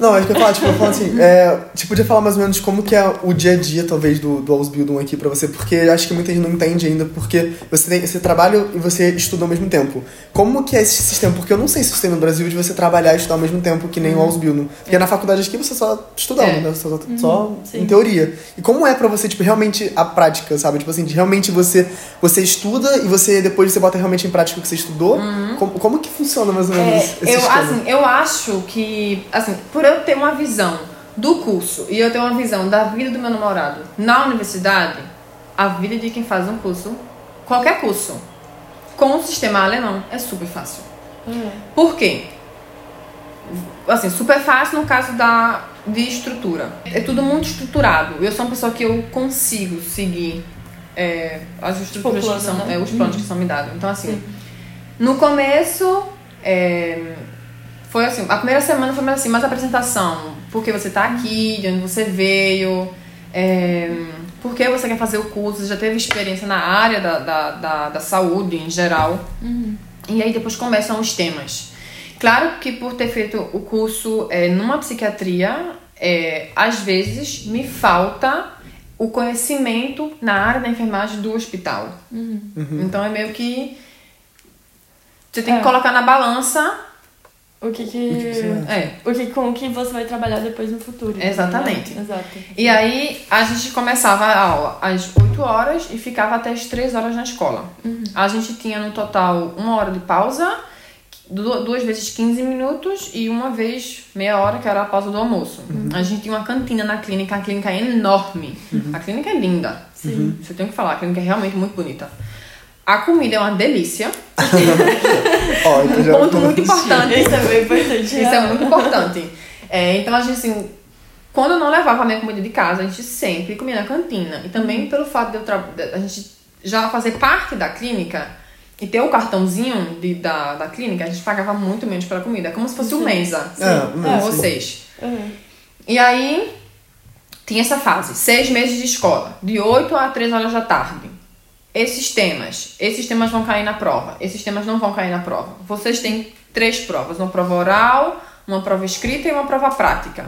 Não, acho que eu falar, tipo, eu falo assim, é, tipo, podia falar mais ou menos como que é o dia a dia, talvez, do, do Ausbildung aqui pra você, porque acho que muita gente não entende ainda, porque você, tem, você trabalha e você estuda ao mesmo tempo. Como que é esse sistema? Porque eu não sei se você tem no Brasil de você trabalhar e estudar ao mesmo tempo que nem o Ausbildung. Porque na faculdade aqui você só estudando, É. né? Só, só Uhum, sim. em teoria. E como é pra você, tipo, realmente a prática, sabe? Tipo assim, de realmente você, você estuda e você depois você bota realmente em prática o que você estudou? Como, como que funciona mais ou menos É, esse eu, sistema? assim, eu acho que, assim, por eu ter uma visão do curso e eu ter uma visão da vida do meu namorado na universidade, a vida de quem faz um curso, qualquer curso, com o sistema alemão, é super fácil. é, Por quê? assim, super fácil no caso da de estrutura. É tudo muito estruturado. Eu sou uma pessoa que eu consigo seguir é, as estruturas que são, né? é, os planos que são me dados. Então, assim, Sim. no começo, é, foi assim, a primeira semana foi mais assim, mais apresentação. Por que você tá aqui, de onde você veio, é, por que você quer fazer o curso, você já teve experiência na área da, da, da, da saúde em geral. E aí depois começam os temas. Claro que por ter feito o curso é, numa psiquiatria, é, às vezes me falta o conhecimento na área da enfermagem do hospital. Então é meio que você tem que É. colocar na balança. O que que... O que? É. O que, com o que você vai trabalhar depois no futuro. Exatamente. né? Exato. E aí a gente começava a aula às 8 horas e ficava até as 3 horas na escola. A gente tinha no total uma hora de pausa, du- duas vezes 15 minutos e uma vez meia hora, que era a pausa do almoço. A gente tinha uma cantina na clínica, a clínica é enorme. A clínica é linda. Sim. Você tem que falar, a clínica é realmente muito bonita. A comida é uma delícia. Ó, então Um já... ponto muito importante. Isso é bem importante. Isso é muito importante. É, então a gente, assim, quando eu não levava a minha comida de casa, a gente sempre comia na cantina. E também pelo fato de eu de a gente já fazer parte da clínica e ter o cartãozinho de, da, da clínica, a gente pagava muito menos pela comida. É como se fosse o Sim. Mensa É, com vocês. Uhum. E aí tinha essa fase, seis meses de escola, de 8 a 3 horas da tarde. Esses temas, esses temas vão cair na prova, esses temas não vão cair na prova. Vocês têm três provas, uma prova oral, uma prova escrita e uma prova prática.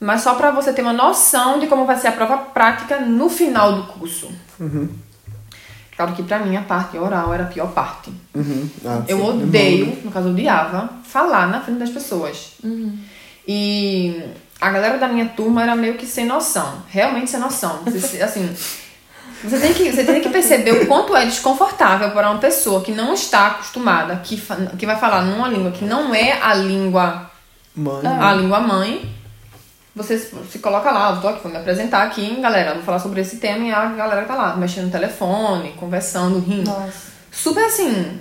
Mas só para você ter uma noção de como vai ser a prova prática no final do curso. Claro que pra mim a parte oral era a pior parte. Uhum. Ah, Eu sim. odeio, no caso, eu odiava falar na frente das pessoas. E a galera da minha turma era meio que sem noção. Realmente sem noção. Assim, você tem, que, você tem que perceber o quanto é desconfortável para uma pessoa que não está acostumada, que, fa- que vai falar numa língua que não é a língua, Mãe. a língua mãe. Você se coloca lá, eu tô aqui, vou me apresentar aqui, galera, vou falar sobre esse tema e a galera tá lá, mexendo no telefone, conversando, rindo. Nossa. Super assim,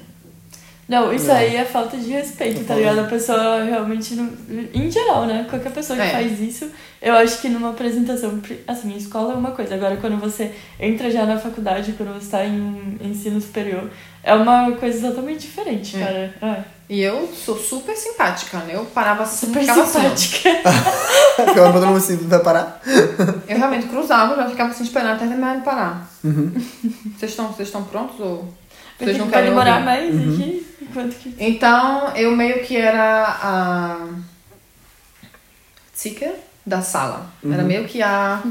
Não, isso Não. aí é falta de respeito, tá ligado? A pessoa realmente não. Em geral, né? Qualquer pessoa que É. faz isso, eu acho que numa apresentação. Assim, escola é uma coisa. Agora, quando você entra já na faculdade, quando você tá em ensino superior, é uma coisa totalmente diferente, É. cara. É. E eu sou super simpática, né? Eu parava assim, Super ficava assim. simpática. Ficava botando assim, vai parar? Eu realmente cruzava, já ficava assim esperando até terminar de parar. Uhum. Vocês estão vocês estão prontos ou vocês não vai querem demorar ouvir? mais Uhum. aqui. Enquanto que. Então, eu meio que era a seeker da sala. Uhum. Era meio que a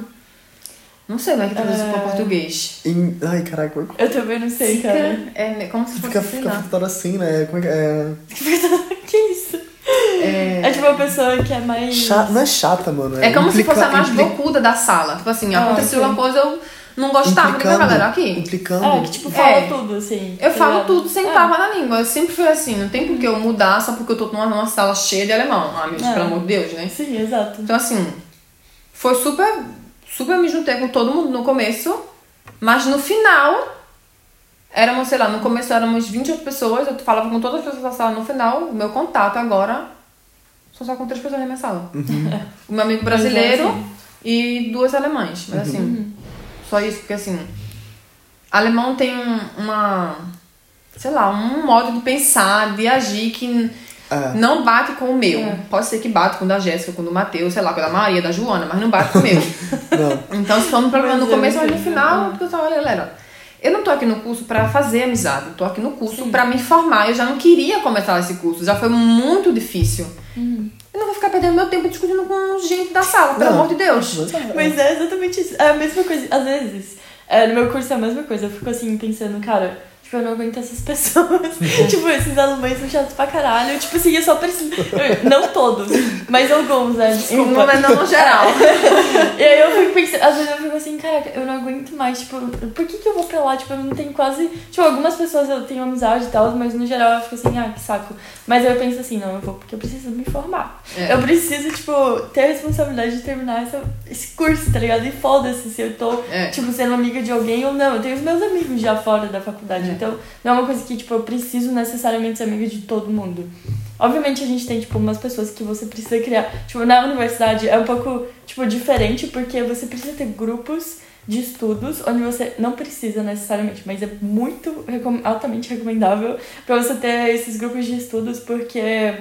não sei como é que traduz isso para É. português. Em... Ai, caraca. Eu também não sei, cara. Seeker é como se fosse Fica, fica toda assim, né? Como é que é? que isso? É, É tipo uma pessoa que é mais. Cha- Não é chata, mano. é como se implica- fosse a mais impli- bocuda da sala. Tipo assim, Ah, aconteceu ok. uma coisa, eu não gostava de ver a implicando, galera aqui. Implicando. É, que tipo, fala É. tudo, assim. Eu tá falo ligado? tudo sem É. na língua. Eu sempre fui assim. Não tem por que eu mudar só porque eu tô numa, numa sala cheia de alemão. Ah, meu Deus, É. pelo amor de Deus, né? Sim, exato. Então, assim, foi super. Super me juntei com todo mundo no começo. Mas no final. Éramos, sei lá, no começo éramos 28 pessoas. Eu falava com todas as pessoas da sala. No final, o meu contato agora. São só com três pessoas na minha sala. O meu amigo brasileiro assim. e duas alemães. Mas assim. Só isso, porque assim. Alemão tem um- uma. Sei lá, um modo de pensar, de agir que É. não bate com o meu. É. Pode ser que bate com o da Jéssica, com o do Matheus, sei lá, com o da Maria, da Joana, mas não bate com o meu. Então, se for um problema no eu começo, mas no final, é. porque eu tava, olha, galera, eu não tô aqui no curso pra fazer amizade, eu tô aqui no curso pra me formar. Eu já não queria começar esse curso, já foi muito difícil. Uhum. Eu não vou ficar perdendo meu tempo discutindo com gente da sala, pelo Não. amor de Deus. Mas é. Exatamente isso. É a mesma coisa. Às vezes, é, no meu curso é a mesma coisa. Eu fico assim, pensando, cara, tipo, eu não aguento essas pessoas. tipo, esses alunos são chatos pra caralho. Tipo assim, eu só preciso. eu- Não todos, mas alguns, né? Desculpa. Não, é não no geral. E aí eu fico pensando, às vezes eu fico assim, caraca, eu não aguento mais, tipo, por que que eu vou pra lá? Tipo, eu não tenho quase. Tipo, algumas pessoas eu tenho amizade e tal, mas no geral eu fico assim, ah, que saco. Mas aí eu penso assim, não, eu vou porque eu preciso me formar. É. Eu preciso, tipo, ter a responsabilidade de terminar essa, esse curso, tá ligado? E foda-se se eu tô, É. tipo, sendo amiga de alguém ou não. Eu tenho os meus amigos já fora da faculdade, É. então não é uma coisa que, tipo, eu preciso necessariamente ser amiga de todo mundo. Obviamente a gente tem, tipo, umas pessoas que você precisa criar. Tipo, na universidade é um pouco, tipo, diferente porque você precisa ter grupos de estudos onde você não precisa necessariamente, mas é muito altamente recomendável para você ter esses grupos de estudos porque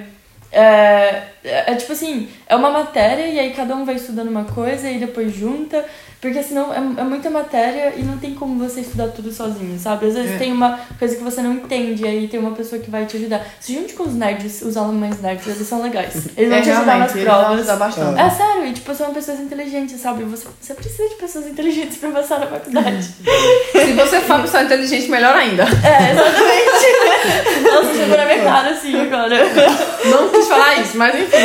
é, é, é, tipo assim, é uma matéria e aí cada um vai estudando uma coisa e depois junta porque senão é, é muita matéria e não tem como você estudar tudo sozinho, sabe? Às vezes É. tem uma coisa que você não entende, e aí tem uma pessoa que vai te ajudar. Se junte com os nerds, os alunos mais nerds, eles são legais. Eles vão É, te ajudar nas realmente, eles vão provas. ajudar bastante. É sério, e tipo, são pessoas inteligentes, sabe? Você, você precisa de pessoas inteligentes pra passar na faculdade. Se você for uma pessoa inteligente, melhor ainda. é, exatamente. Nossa, chegou na minha cara assim agora. Não isso, mas enfim.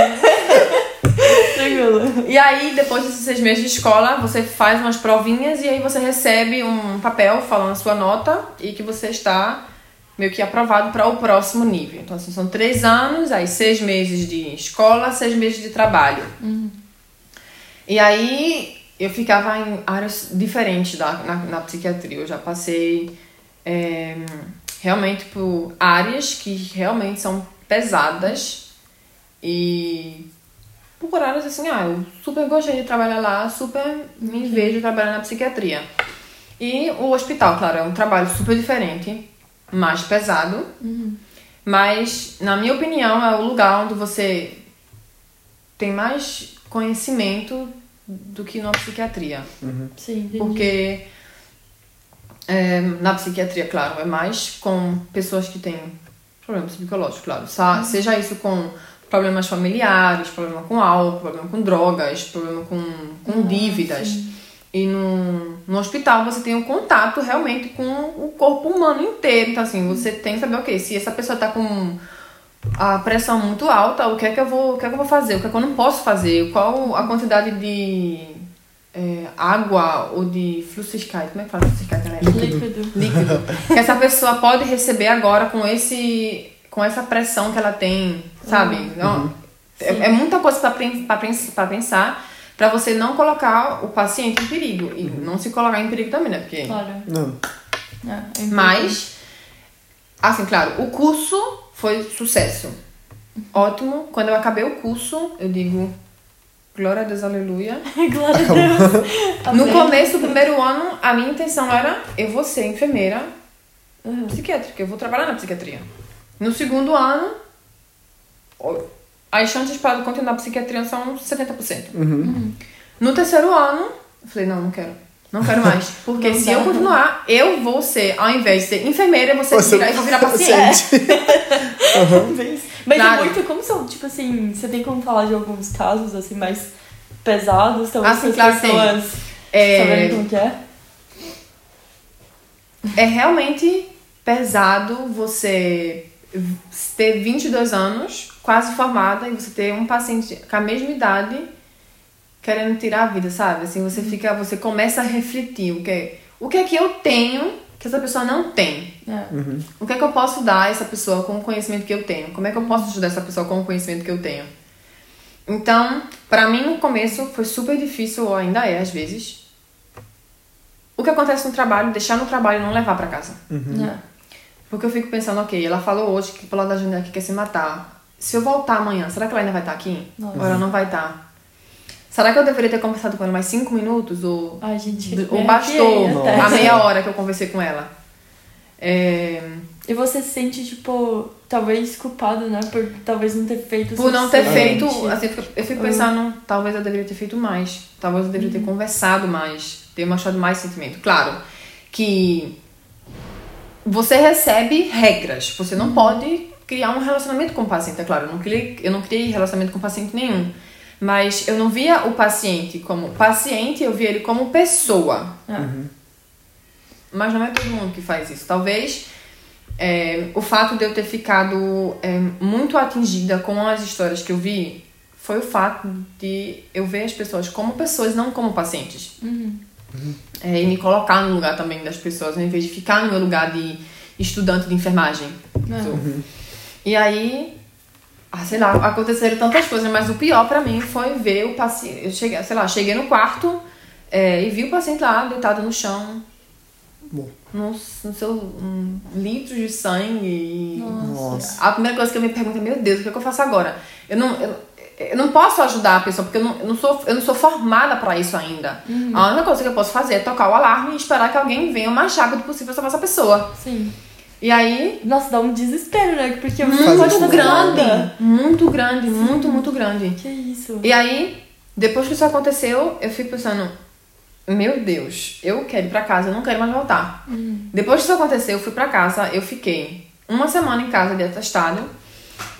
Tranquilo. E aí, depois desses seis meses de escola, você faz umas provinhas e aí você recebe um papel falando a sua nota e que você está meio que aprovado para o próximo nível. Então, assim, são três anos, aí seis meses de escola, seis meses de trabalho. E aí, eu ficava em áreas diferentes da, na, na psiquiatria. Eu já passei é, realmente por áreas que realmente são pesadas e por áreas assim, ah, eu super gostei de trabalhar lá, super me vejo trabalhando na psiquiatria. E o hospital, claro, é um trabalho super diferente, mais pesado, mas, na minha opinião, é o lugar onde você tem mais conhecimento do que na psiquiatria. Sim, entendi. Porque é, na psiquiatria, claro, é mais com pessoas que têm problemas psicológicos, claro. Sa- Seja isso com problemas familiares, problema com álcool, problema com drogas, problema com, com dívidas. E no, no hospital você tem um contato realmente com o corpo humano inteiro. Então, assim, você tem que saber, ok, se essa pessoa tá com a pressão muito alta, o que é que eu vou, o que é que eu vou fazer, o que é que eu não posso fazer, qual a quantidade de é, água ou de fluxiscate, como é que fala fluxiscate, né? Líquido. líquido que essa pessoa pode receber agora com esse com essa pressão que ela tem, sabe? Não, é, Sim. é muita coisa para pensar para você não colocar o paciente em perigo e não se colocar em perigo também, né? Porque Claro. Não. É, é mas assim, claro, o curso foi sucesso. Ótimo. Quando eu acabei o curso, eu digo glória a Deus, aleluia. Glória a Deus. No começo do primeiro ano, a minha intenção era eu vou ser enfermeira Uhum. psiquiátrica, eu vou trabalhar na psiquiatria. No segundo ano, as chances para continuar na psiquiatria são 70%. Uhum. No terceiro ano, eu falei, não, não quero. Não quero mais. Porque Não se dá. eu continuar, eu vou ser, ao invés de ser enfermeira, eu vou ser Você- virar, eu vou virar paciente. Mas, mas é muito, como são, tipo assim, você tem como falar de alguns casos, assim, mais pesados, talvez Ah, sim, as claro, tem. pessoas É, saberem como que é? é realmente pesado você ter 22 anos, quase formada, e você ter um paciente com a mesma idade querendo tirar a vida, sabe? Assim, você fica, você começa a refletir o que é, o que é que eu tenho que essa pessoa não tem. É. O que é que eu posso dar a essa pessoa com o conhecimento que eu tenho? Como é que eu posso ajudar essa pessoa com o conhecimento que eu tenho? Então, pra mim no começo foi super difícil, ou ainda é às vezes. O que acontece no trabalho, deixar no trabalho e não levar pra casa. É. Porque eu fico pensando, ok, ela falou hoje que pelo lado da janela que quer se matar. Se eu voltar amanhã, será que ela ainda vai estar aqui? Nossa. Ou ela não vai estar? Será que eu deveria ter conversado com ela mais cinco minutos? Ou, Ai, gente, ou me bastou a meia hora que eu conversei com ela? É, E você se sente, tipo, talvez culpado, né? Por talvez não ter feito o Por não ter feito, assim, eu fico- eu fico pensando, talvez eu deveria ter feito mais. Talvez eu deveria ter conversado mais, ter mostrado mais sentimento. Claro que você recebe regras, você não pode criar um relacionamento com o paciente, é claro, eu não criei, eu não criei relacionamento com paciente nenhum. Mas eu não via o paciente como paciente, eu via ele como pessoa. É. Mas não é todo mundo que faz isso. Talvez é, o fato de eu ter ficado é, muito atingida com as histórias que eu vi foi o fato de eu ver as pessoas como pessoas, não como pacientes. É, e me colocar no lugar também das pessoas, ao invés de ficar no meu lugar de estudante de enfermagem. É. E aí, ah, sei lá, aconteceram tantas coisas, mas o pior pra mim foi ver o paciente. Eu cheguei, sei lá, cheguei no quarto é, e vi o paciente lá deitado no chão, Bom. no, no seu um, litro de sangue. Nossa. A primeira coisa que eu me pergunto é, meu Deus, o que, é que eu faço agora? Eu não, eu, eu não posso ajudar a pessoa, porque eu não, eu não, sou, eu não sou formada pra isso ainda. A única coisa que eu posso fazer é tocar o alarme e esperar que alguém venha o mais rápido possível salvar essa pessoa. Sim. E aí, Nossa, dá um desespero, né? Porque não isso fazer grande, muito grande, muito, muito grande. Que isso? E aí, depois que isso aconteceu, eu fico pensando, meu Deus, eu quero ir pra casa, eu não quero mais voltar. Depois que isso aconteceu, eu fui pra casa, eu fiquei uma semana em casa de atestado.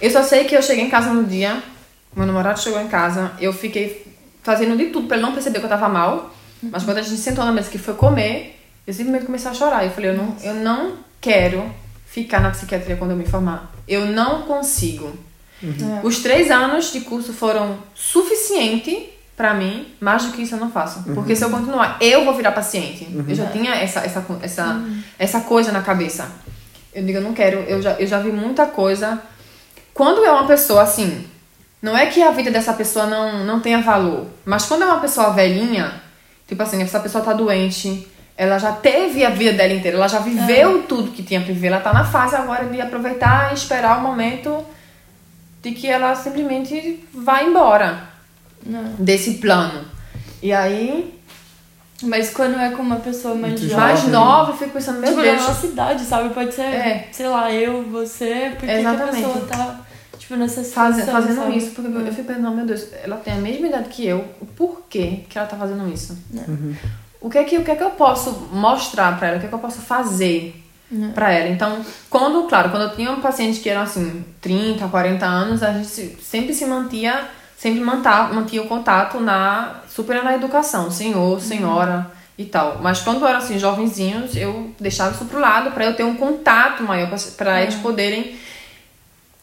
Eu só sei que eu cheguei em casa no dia, meu namorado chegou em casa, eu fiquei fazendo de tudo pra ele não perceber que eu tava mal. Mas quando a gente sentou na mesa que foi comer, eu simplesmente comecei a chorar. Eu falei, eu não, eu não quero ficar na psiquiatria quando eu me formar. Eu não consigo. É. Os três anos de curso foram suficiente pra mim, mais do que isso eu não faço. Porque se eu continuar, eu vou virar paciente. Eu já tinha essa, essa, essa, essa coisa na cabeça. Eu digo, eu não quero, eu já, eu já vi muita coisa. Quando é uma pessoa assim, não é que a vida dessa pessoa não, não tenha valor, mas quando é uma pessoa velhinha, tipo assim, essa pessoa tá doente, ela já teve a vida dela inteira, ela já viveu tudo que tinha pra viver, ela tá na fase agora de aproveitar e esperar o momento de que ela simplesmente vai embora Não. desse plano. E aí, Mas quando é com uma pessoa mais jovem. mais nova, eu fico pensando, meu tipo, Deus, na nossa idade, sabe? Pode ser, É. sei lá, eu, você, porque que a Exatamente. pessoa tá, tipo, nessa Faz- situação, fazendo sabe? isso, porque eu fico pensando, meu Deus, ela tem a mesma idade que eu, o porquê que ela tá fazendo isso? O, que é que, o que é que eu posso mostrar pra ela, o que é que eu posso fazer Né. pra ela? Então, quando, claro, quando eu tinha um paciente que eram assim, 30, 40 anos, a gente se- sempre se mantia, sempre mantar, mantinha o contato na, super na educação, senhor, senhora e tal. Mas quando eram assim, jovenzinhos, eu deixava isso pro lado pra eu ter um contato maior, pra- pra eles poderem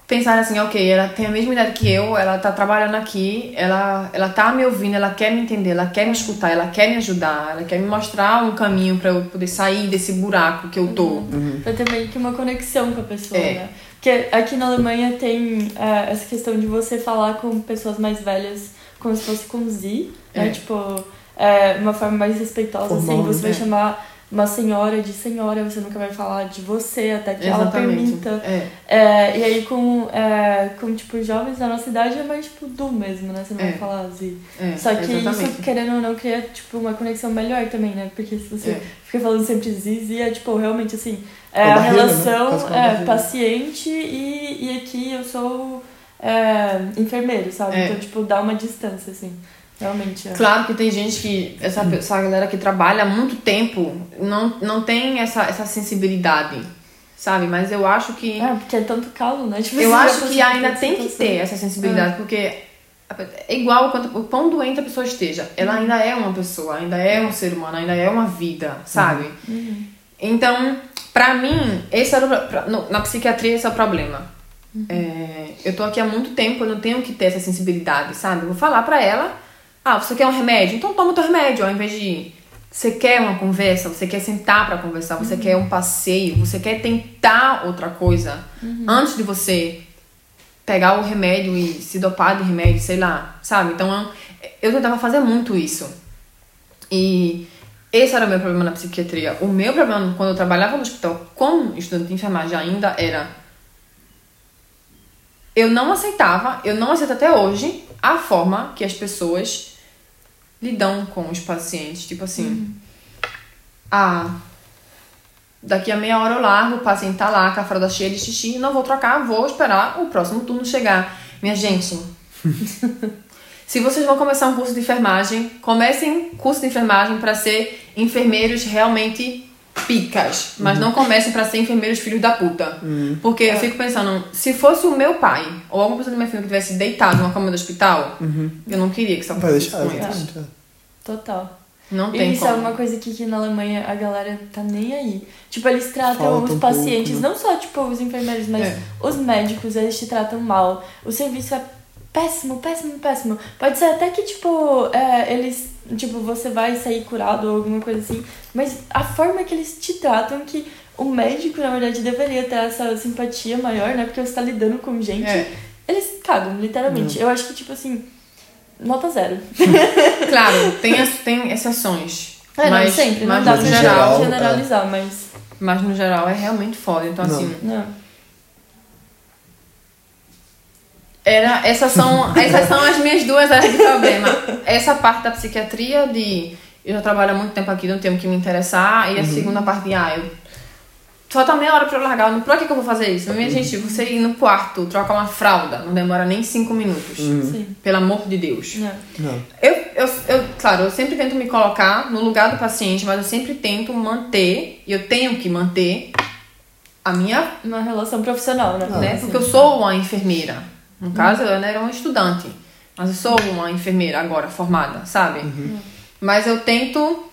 pensar assim, ok, ela tem a mesma idade que eu, ela tá trabalhando aqui, ela, ela tá me ouvindo, ela quer me entender, ela quer me escutar, ela quer me ajudar, ela quer me mostrar um caminho pra eu poder sair desse buraco que eu tô. Pra ter meio que uma conexão com a pessoa, É. né? Porque aqui na Alemanha tem é, essa questão de você falar com pessoas mais velhas como se fosse com Z, né? É. Tipo, é, uma forma mais respeitosa, Formal, assim. Você vai né? chamar uma senhora de senhora, você nunca vai falar de você, até que ela Exatamente. permita. É. É, e aí com, é, com, tipo, jovens da nossa idade é mais, tipo, du mesmo, né? Você não É. vai falar Z. É, Só que exatamente. isso, querendo ou não, cria, tipo, uma conexão melhor também, né? Porque se você É. fica falando sempre Zizi, é, tipo, realmente, assim, é a barreira, né? relação Quase que uma é, barreira. paciente e, e aqui eu sou é, enfermeiro, sabe? É. Então, tipo, dá uma distância, assim. Realmente, é. Claro que tem gente que, essa, essa galera que trabalha há muito tempo, não, não tem essa, essa sensibilidade, sabe? Mas eu acho que. É, porque é tanto calo, né? Tipo, Eu acho que ainda tem que ter essa sensibilidade, porque é igual quanto- o quão doente a pessoa esteja. Ela ainda é uma pessoa, ainda é um ser humano, ainda é uma vida, sabe? Então, pra mim, esse era o, na psiquiatria esse é o problema. É, eu tô aqui há muito tempo, eu não tenho que ter essa sensibilidade, sabe? Eu vou falar pra ela, ah, você quer um remédio? Então toma o teu remédio, ao invés de você quer uma conversa, você quer sentar pra conversar, você quer um passeio, você quer tentar outra coisa antes de você pegar o remédio e se dopar de remédio, sei lá, sabe? Então eu tentava fazer muito isso. E esse era o meu problema na psiquiatria. O meu problema quando eu trabalhava no hospital como estudante de enfermagem ainda era eu não aceitava, eu não aceito até hoje a forma que as pessoas lidam com os pacientes, tipo assim, ah, daqui a meia hora eu largo, o paciente tá lá com a fralda cheia de xixi, não vou trocar, vou esperar o próximo turno chegar. Minha gente, se vocês vão começar um curso de enfermagem, comecem curso de enfermagem para ser enfermeiros realmente picas, mas não comecem para ser enfermeiros filhos da puta. Porque eu fico pensando, se fosse o meu pai ou alguma pessoa do meu filho que tivesse deitado numa cama do hospital, eu não queria que isso acontecesse deixar, com eles. é. Total. Não E tem isso é como. uma coisa que aqui na Alemanha a galera tá nem aí. Tipo, eles tratam Falta os um pacientes, pouco, né? não só, tipo, os enfermeiros, mas É. os médicos, eles te tratam mal. O serviço é péssimo, péssimo, péssimo. Pode ser até que, tipo, é, eles, tipo, você vai sair curado ou alguma coisa assim, mas a forma que eles te tratam que o médico, na verdade, deveria ter essa simpatia maior, né? Porque você tá lidando com gente. É. Eles cagam, literalmente. Eu acho que, tipo assim, nota zero. Claro, tem, as- tem exceções. É, Mas- não sempre, mas não dá no pra geral, generalizar, mas. Mas no geral é realmente foda. Então, Não. assim, Não. Era, essas, são, essas são as minhas duas áreas de problema. Essa parte da psiquiatria de eu já trabalho há muito tempo aqui, não tenho que me interessar. E a segunda parte de, ah, eu falta meia hora pra eu largar. Não, Pra que, que eu vou fazer isso? Minha gente, você ir no quarto, trocar uma fralda, não demora nem cinco minutos. Sim. Pelo amor de Deus. Não. Não. Eu, eu, eu, claro, eu sempre tento me colocar no lugar do paciente, mas eu sempre tento manter, e eu tenho que manter, a minha Uma relação profissional, né? né? Porque eu sou uma enfermeira. No caso, eu era uma estudante. Mas eu sou uma enfermeira agora, formada, sabe? Mas eu tento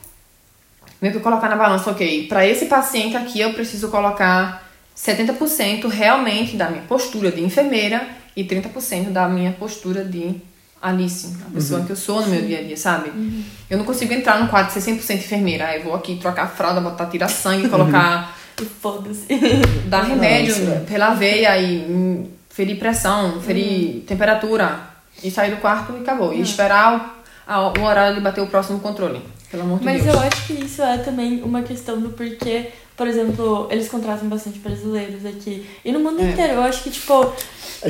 meio que colocar na balança, ok, para esse paciente aqui eu preciso colocar 70% realmente da minha postura de enfermeira e 30% da minha postura de Alice, a pessoa que eu sou no meu dia a dia, sabe? Eu não consigo entrar no quadro e ser 100% enfermeira. Aí eu vou aqui trocar a fralda, botar, tirar sangue, colocar E foda-se. dar remédio sim. pela veia e ferir pressão, ferir temperatura e sair do quarto e acabou. E esperar o, a- o horário de bater o próximo controle. Pelo amor de Mas Deus. eu acho que isso é também uma questão do porquê, por exemplo, eles contratam bastante brasileiros aqui. E no mundo É. inteiro, eu acho que, tipo. É,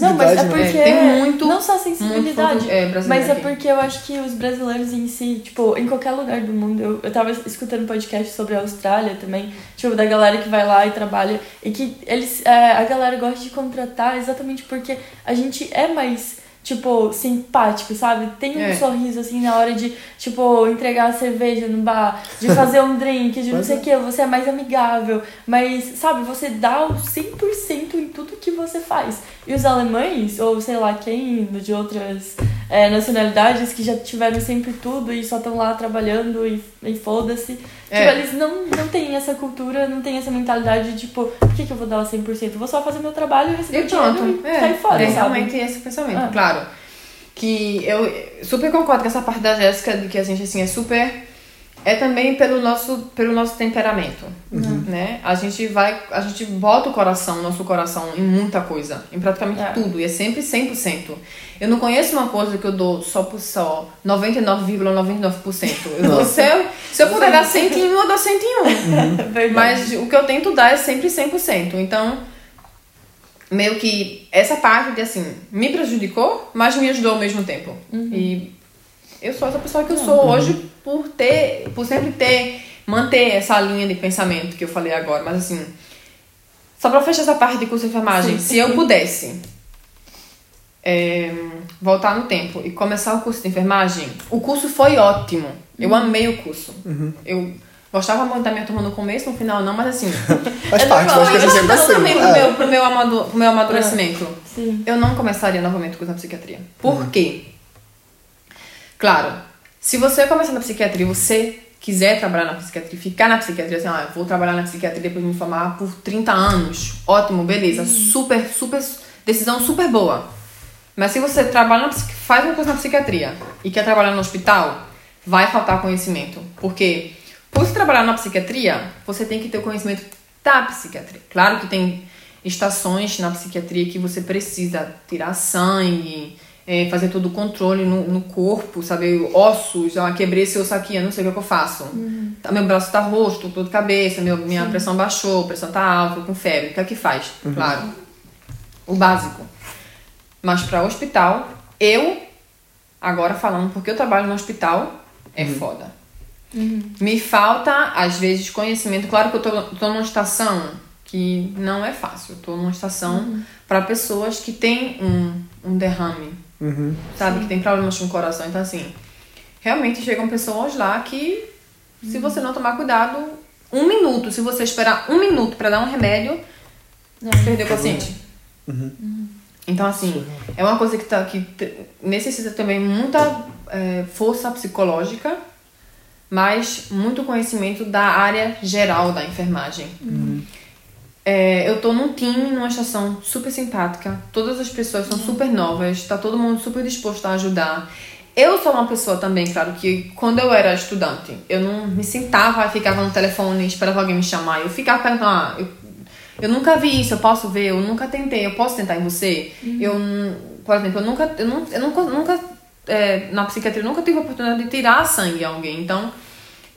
não, mas é né? porque. É, tem muito- a sensibilidade. foto- é, brasileiro mas é aqui. porque eu acho que os brasileiros em si, tipo, em qualquer lugar do mundo. Eu, eu tava escutando podcast sobre a Austrália também, tipo, da galera que vai lá e trabalha. E que eles. é, a galera gosta de contratar exatamente porque a gente é mais. Tipo, simpático, sabe? Tem um É. sorriso assim na hora de, tipo, entregar a cerveja no bar, de fazer um drink, de não sei é. o que, você é mais amigável. Mas, sabe, você dá o 100% em tudo que você faz. E os alemães, ou sei lá quem, de outras é, nacionalidades que já tiveram sempre tudo e só estão lá trabalhando e, e foda-se. É. Tipo, eles não, não têm essa cultura, não têm essa mentalidade de, tipo, por que, que eu vou dar o 100%? Eu vou só fazer meu trabalho e receber dinheiro e sair fora, é sabe? realmente esse pensamento, Ah. claro. Que eu super concordo com essa parte da Jéssica de que a gente assim é super é também pelo nosso pelo nosso temperamento, né? A gente vai a gente bota o coração, nosso coração em muita coisa, em praticamente É. tudo, e é sempre 100%. Eu não conheço uma coisa que eu dou só por só 99,99%. Eu dou se eu, se eu puder dar 100 em um, eu dou 100 em um. Verdade. Mas o que eu tento dar é sempre 100%. Então, meio que essa parte de assim, me prejudicou, mas me ajudou ao mesmo tempo. E eu sou essa pessoa que eu sou hoje por ter, por sempre ter, manter essa linha de pensamento que eu falei agora. Mas assim, só pra fechar essa parte de curso de enfermagem, se eu pudesse é, voltar no tempo e começar o curso de enfermagem, o curso foi ótimo. Eu amei o curso. Eu gostava muito da minha turma no começo, no final não, mas assim, Faz É parte, eu acho que sempre assim. também pro é. meu, pro meu, amadu- pro meu amadurecimento. Sim. Eu não começaria novamente o curso na psiquiatria. Por quê? Claro, se você começar na psiquiatria e você quiser trabalhar na psiquiatria, ficar na psiquiatria, assim, ah, eu vou trabalhar na psiquiatria depois de me formar por 30 anos, ótimo, beleza, super, super, decisão super boa. Mas se você trabalha na, faz um curso na psiquiatria e quer trabalhar no hospital, vai faltar conhecimento. Porque por você trabalhar na psiquiatria, você tem que ter o conhecimento da psiquiatria. Claro que tem estações na psiquiatria que você precisa tirar sangue, é, fazer todo o controle no, no corpo, saber ossos, ah, quebrei esse osso aqui, eu não sei o que, é que eu faço. Tá, meu braço tá roxo, tô dor de cabeça, meu, minha pressão baixou, pressão tá alta, tô com febre. O que é que faz? Claro. O básico. Mas para hospital, eu, agora falando porque eu trabalho no hospital, é foda. Me falta, às vezes, conhecimento. Claro que eu tô, tô numa estação que não é fácil. Eu tô numa estação para pessoas que têm um, um derrame, Uhum. sabe? Que tem problemas com o coração. Então, assim, realmente chegam pessoas lá que, se você não tomar cuidado, um minuto, se você esperar um minuto para dar um remédio, perdeu o paciente. Então, assim, é uma coisa que, tá, que necessita também muita é, força psicológica, mas muito conhecimento da área geral da enfermagem. É, eu tô num time, numa estação super simpática, todas as pessoas são super novas, tá todo mundo super disposto a ajudar. Eu sou uma pessoa também, claro, que quando eu era estudante, eu não me sentava e ficava no telefone esperava alguém me chamar. Eu ficava perguntando, ah, eu, eu nunca vi isso, eu posso ver, eu nunca tentei, eu posso tentar em você? Eu, n- por exemplo, eu nunca, eu nunca, eu nunca, nunca é, na psiquiatria, eu nunca tive a oportunidade de tirar sangue a alguém. Então,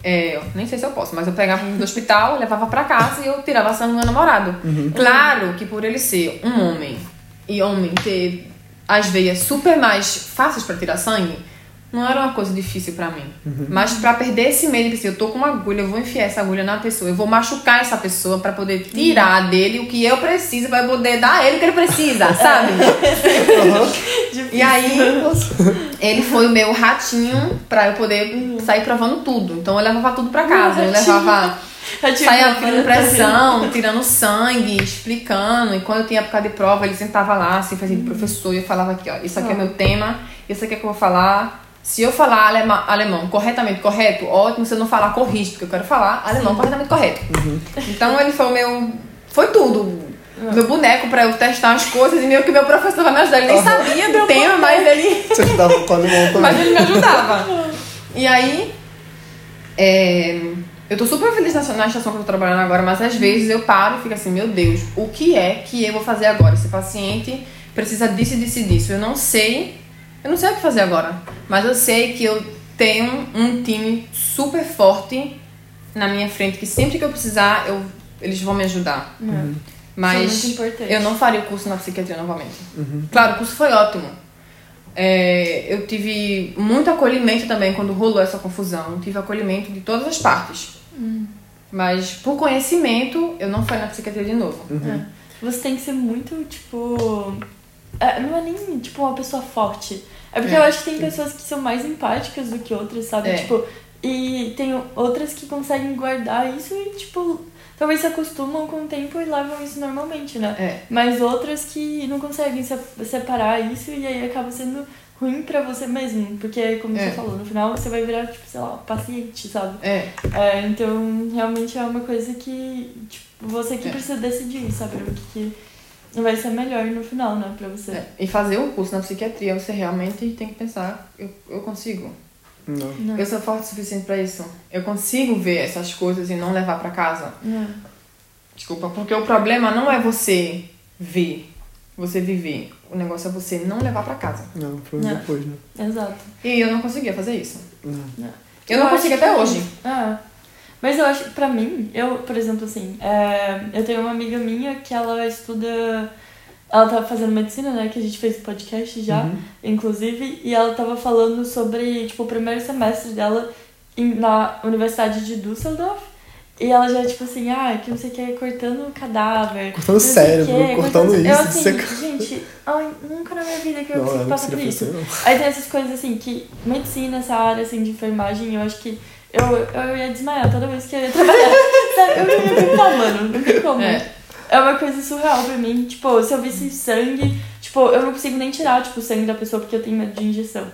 É, nem sei se eu posso, mas eu pegava do hospital, levava pra casa e eu tirava sangue do meu namorado. Claro que por ele ser um homem e homem ter as veias super mais fáceis pra tirar sangue, não era uma coisa difícil pra mim. Mas pra perder esse medo, de pensei, eu tô com uma agulha, eu vou enfiar essa agulha na pessoa, eu vou machucar essa pessoa pra poder tirar dele o que eu preciso, pra eu poder dar a ele o que ele precisa, sabe? E aí, ele foi o meu ratinho pra eu poder sair provando tudo. Então eu levava tudo pra casa. Eu levava. Saia pedindo pressão, tirando sangue, explicando. E quando eu tinha época de prova, ele sentava lá, assim, fazia de professor, e eu falava aqui, ó, isso aqui é meu tema, isso aqui é que eu vou falar. Se eu falar alema, alemão corretamente correto, ótimo. Se eu não falar, corrige, porque eu quero falar alemão corretamente correto. Então ele foi o meu. Foi tudo. Meu boneco pra eu testar as coisas e meio que meu professor vai me ajudar. Ele nem sabia do tema, mas ele. Você ajudava com a alemão Mas também. ele me ajudava. E aí, é, eu tô super feliz na, na estação que eu tô trabalhando agora, mas às vezes eu paro e fico assim, meu Deus, o que é que eu vou fazer agora? Esse paciente precisa disso, disso e disso. Eu não sei, eu não sei o que fazer agora, mas eu sei que eu tenho um time super forte na minha frente, que sempre que eu precisar, eu, eles vão me ajudar. Mas Isso é muito importante. eu não faria o curso na psiquiatria novamente. Claro, o curso foi ótimo. É, eu tive muito acolhimento também quando rolou essa confusão. Tive acolhimento de todas as partes. Mas por conhecimento, eu não fui na psiquiatria de novo. É. Você tem que ser muito, tipo. É, não é nem, tipo, uma pessoa forte. É porque É, eu acho que tem pessoas que são mais empáticas do que outras, sabe? É. Tipo, e tem outras que conseguem guardar isso e, tipo, talvez se acostumam com o tempo e levam isso normalmente, né? É. Mas outras que não conseguem se- separar isso e aí acaba sendo ruim pra você mesmo. Porque, como É. você falou, no final você vai virar, tipo, sei lá, paciente, sabe? É, É, então, realmente é uma coisa que, tipo, você que É. precisa decidir, sabe? O que, que vai ser melhor no final, né, pra você. é. E fazer um curso na psiquiatria, você realmente tem que pensar, eu, eu consigo. Não. Não. Eu sou forte o suficiente pra isso. Eu consigo ver essas coisas e não levar pra casa. Não. Desculpa, porque o problema não é você ver, você viver. O negócio é você não levar pra casa. Não, foi Não. depois, né? Exato. E eu não conseguia fazer isso. Não. Eu não acho consigo até que- hoje. É. Mas eu acho que pra mim, eu, por exemplo, assim, é, eu tenho uma amiga minha que ela estuda. Ela tava fazendo medicina, né? Que a gente fez podcast já, inclusive, e ela tava falando sobre, tipo, o primeiro semestre dela em- na Universidade de Düsseldorf. E ela já, tipo assim, ah, que não sei o que, cortando cadáver. Cortando cérebro, cortando Eu isso, assim, seca- gente, ai, nunca na minha vida que eu Não, eu não passar por isso. você, não. Aí tem essas coisas assim, que medicina, essa área assim, de enfermagem, eu acho que eu, eu ia desmaiar toda vez que eu ia trabalhar. Sabe? Eu não ia brincar, mano. Não tem como. É. É. uma coisa surreal pra mim. Tipo, se eu visse sangue, tipo, eu não consigo nem tirar, tipo, o sangue da pessoa porque eu tenho medo de injeção.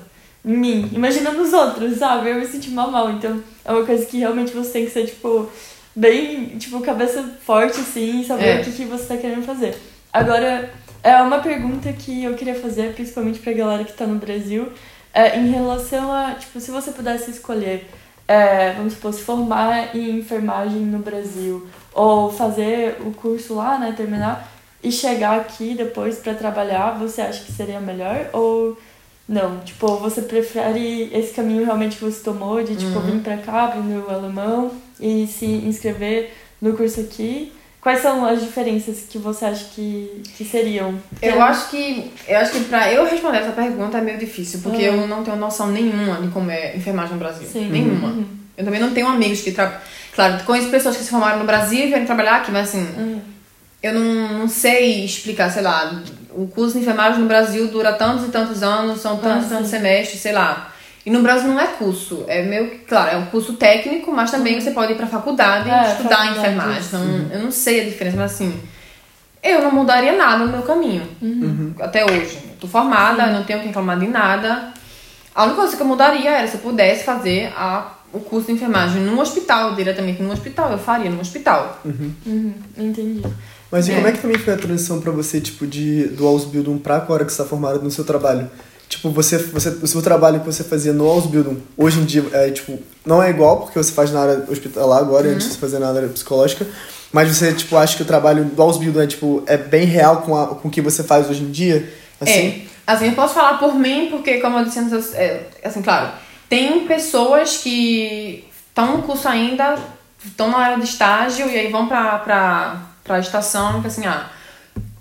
Em mim. Imagina nos outros, sabe? Eu me senti mal mal. Então, é uma coisa que realmente você tem que ser, tipo, bem, tipo, cabeça forte, assim, e saber É. o que, que você tá querendo fazer. Agora, é uma pergunta que eu queria fazer, principalmente pra galera que tá no Brasil, é, em relação a, tipo, se você pudesse escolher, é, vamos supor, se formar em enfermagem no Brasil, ou fazer o curso lá, né, terminar, e chegar aqui depois pra trabalhar, você acha que seria melhor? Ou não? Tipo, você prefere esse caminho realmente que você tomou, de, tipo, vir pra cá, aprender o alemão, e se inscrever no curso aqui? Quais são as diferenças que você acha que, que seriam? Eu acho que. Eu acho que pra eu responder essa pergunta é meio difícil, porque Uhum. eu não tenho noção nenhuma de como é enfermagem no Brasil. Sim. Nenhuma. Uhum. Eu também não tenho amigos que trabalham. Claro, conheço pessoas que se formaram no Brasil e vieram trabalhar aqui, mas assim, Uhum. eu não, não sei explicar, sei lá, o curso de enfermagem no Brasil dura tantos e tantos anos, são tantos e Ah, tantos semestres, sei lá. E no Brasil não é curso, é meio que, claro, é um curso técnico, mas também você pode ir pra faculdade e É, estudar faculdade, enfermagem. Então, eu não sei a diferença, mas assim, eu não mudaria nada no meu caminho. Até hoje. Eu tô formada, eu não tenho que reclamar de nada. A única coisa que eu mudaria era se eu pudesse fazer a, o curso de enfermagem num hospital, diretamente num hospital, eu faria num hospital. Uhum. Entendi. Mas e É. como é que também foi a transição pra você, tipo, de, do Ausbildung pra agora que você tá formado no seu trabalho? Tipo, você, você, o seu trabalho que você fazia no Ausbildung, hoje em dia, é, tipo, não é igual, porque você faz na área hospitalar agora, antes você fazia na área psicológica, mas você, tipo, acha que o trabalho do Ausbildung é, tipo, é bem real com, a, com o que você faz hoje em dia? Assim? É, assim, eu posso falar por mim, porque como eu disse antes, é, assim, claro, tem pessoas que estão no curso ainda, estão na área de estágio e aí vão pra, pra, pra estação e assim, ah,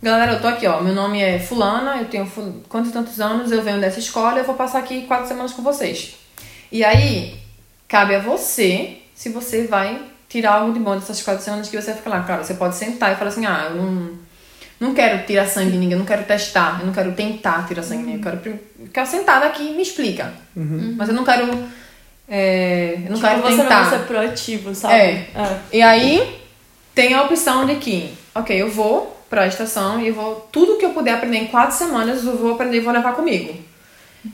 galera, eu tô aqui, ó, meu nome é fulana, eu tenho ful... quantos e tantos anos, eu venho dessa escola, eu vou passar aqui quatro semanas com vocês. E aí, cabe a você se você vai tirar algo de bom dessas quatro semanas que você vai ficar lá. Claro, você pode sentar e falar assim, ah, eu não, não quero tirar sangue de ninguém, eu não quero testar, eu não quero tentar tirar sangue de ninguém, eu quero ficar sentada aqui e me explica. Mas eu não quero... é, eu não Tipo, quero você tentar. não vai ser proativo, sabe? É. é. E aí tem a opção de que, ok, eu vou pra estação e vou. Tudo que eu puder aprender em quatro semanas, eu vou aprender e vou levar comigo.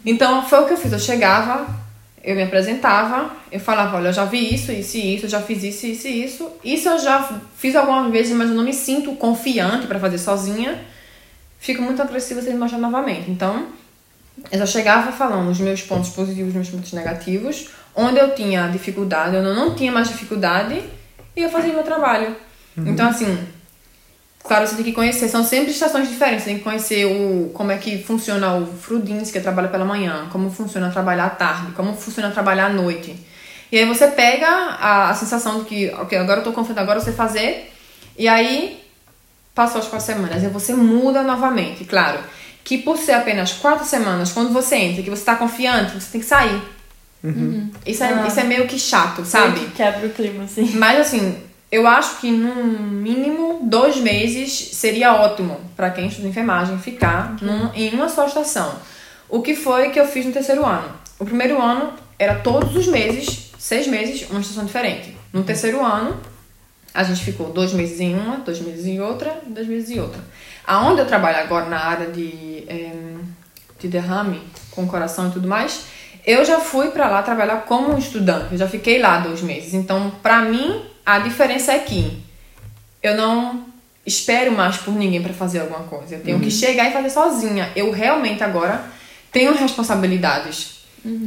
Então foi o que eu fiz. Eu chegava, eu me apresentava, eu falava, olha, eu já vi isso, isso e isso, eu já fiz isso, isso e isso. Isso eu já fiz algumas vezes, mas eu não me sinto confiante pra fazer sozinha. Fico muito agressiva se me mostrar novamente. Então, eu já chegava falando os meus pontos positivos, os meus pontos negativos, onde eu tinha dificuldade, onde eu não tinha mais dificuldade, e eu fazia meu trabalho. Então, assim, claro, você tem que conhecer, são sempre estações diferentes, você tem que conhecer o, como é que funciona o Frudins, que trabalha pela manhã, como funciona trabalhar à tarde, como funciona trabalhar à noite. E aí você pega a, a sensação de que, ok, agora eu tô confiante, agora eu sei fazer, e aí passou as quatro semanas, e você muda novamente, claro. Que por ser apenas quatro semanas, quando você entra, que você tá confiante, você tem que sair. Isso, é, Ah. isso é meio que chato, sabe? Que Quebra o clima, assim. Mas assim, eu acho que no mínimo dois meses seria ótimo para quem estuda enfermagem ficar num- em uma só estação. O que foi que eu fiz no terceiro ano? O primeiro ano era todos os meses, seis meses, uma estação diferente. No terceiro ano, a gente ficou dois meses em uma, dois meses em outra, dois meses em outra. Aonde eu trabalho agora na área de, em, de derrame com coração e tudo mais, eu já fui pra lá trabalhar como estudante. Eu já fiquei lá dois meses. Então, pra mim, a diferença é que eu não espero mais por ninguém pra fazer alguma coisa. Eu tenho que chegar e fazer sozinha. Eu realmente agora tenho responsabilidades.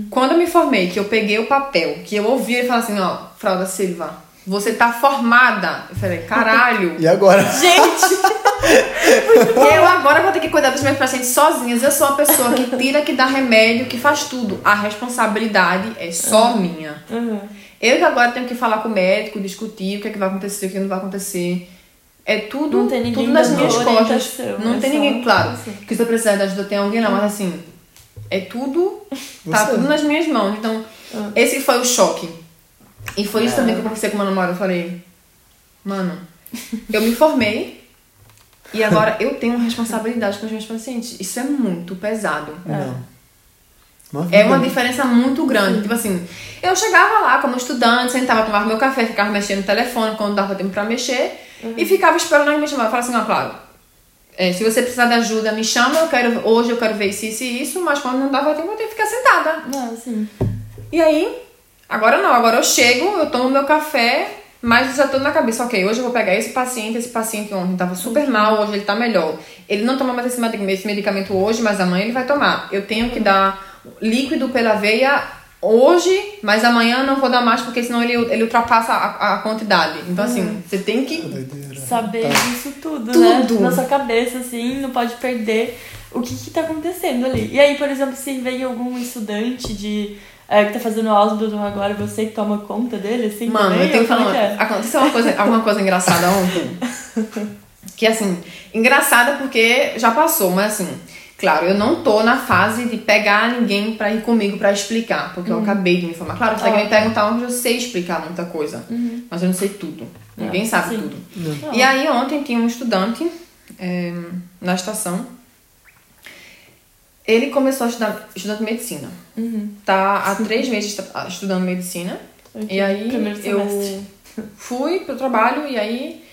Quando eu me formei, que eu peguei o papel, que eu ouvi ele falar assim, ó, Frauda Silva, você tá formada. Eu falei, caralho. E agora? Gente! Eu agora vou ter que cuidar dos meus pacientes sozinhas. Eu sou a pessoa que tira, que dá remédio, que faz tudo. A responsabilidade é só minha. Uhum. Eu que agora tenho que falar com o médico, discutir o que, é que vai acontecer, o que não vai acontecer. É tudo, Não tem ninguém tudo nas minhas costas. Não é tem ninguém, claro, você. que se eu precisar de ajuda tem alguém lá, mas assim, é tudo, tá Você. tudo nas minhas mãos. Então, Ah. esse foi o choque. E foi isso também que eu conversei com meu namorado. Eu falei, mano, eu me formei e agora eu tenho responsabilidade com os meus pacientes. Isso é muito pesado. É uma diferença muito grande. Tipo assim, eu chegava lá como estudante, sentava, tomava meu café, ficava mexendo no telefone quando dava tempo pra mexer e ficava esperando alguém me chamar. Eu falava assim, ó, claro, é, se você precisar de ajuda, me chama, eu quero, hoje eu quero ver isso, isso e isso, mas quando não dava tempo, eu tenho que ficar sentada. Não, assim. E aí, agora não, agora eu chego, eu tomo meu café, mas já tô na cabeça, ok, hoje eu vou pegar esse paciente, esse paciente ontem tava super mal, hoje ele tá melhor. Ele não toma mais esse medicamento hoje, mas amanhã ele vai tomar. Eu tenho que dar líquido pela veia hoje, mas amanhã não vou dar mais, porque senão ele, ele ultrapassa a, a quantidade. Então, assim, você tem que. Saber Tá. isso tudo, Tudo. né? Na sua cabeça, assim, não pode perder o que que tá acontecendo ali. E aí, por exemplo, se vem algum estudante de... é, que tá fazendo Ausbildung agora, você que toma conta dele, assim, Mano, também? eu tenho que falar. é que é? Aconteceu uma coisa, alguma coisa engraçada ontem. Que assim, engraçada porque já passou, mas assim, claro, eu não tô na fase de pegar ninguém pra ir comigo pra explicar, porque eu acabei de me formar. Claro, você vai me tá. perguntar onde eu sei explicar muita coisa, mas eu não sei tudo. Ninguém Ah, sabe sim. tudo. Não. E aí ontem tinha um estudante é, na estação. Ele começou a estudar estudando medicina. Uhum. Tá há três meses estudando medicina. E aí eu fui pro trabalho e aí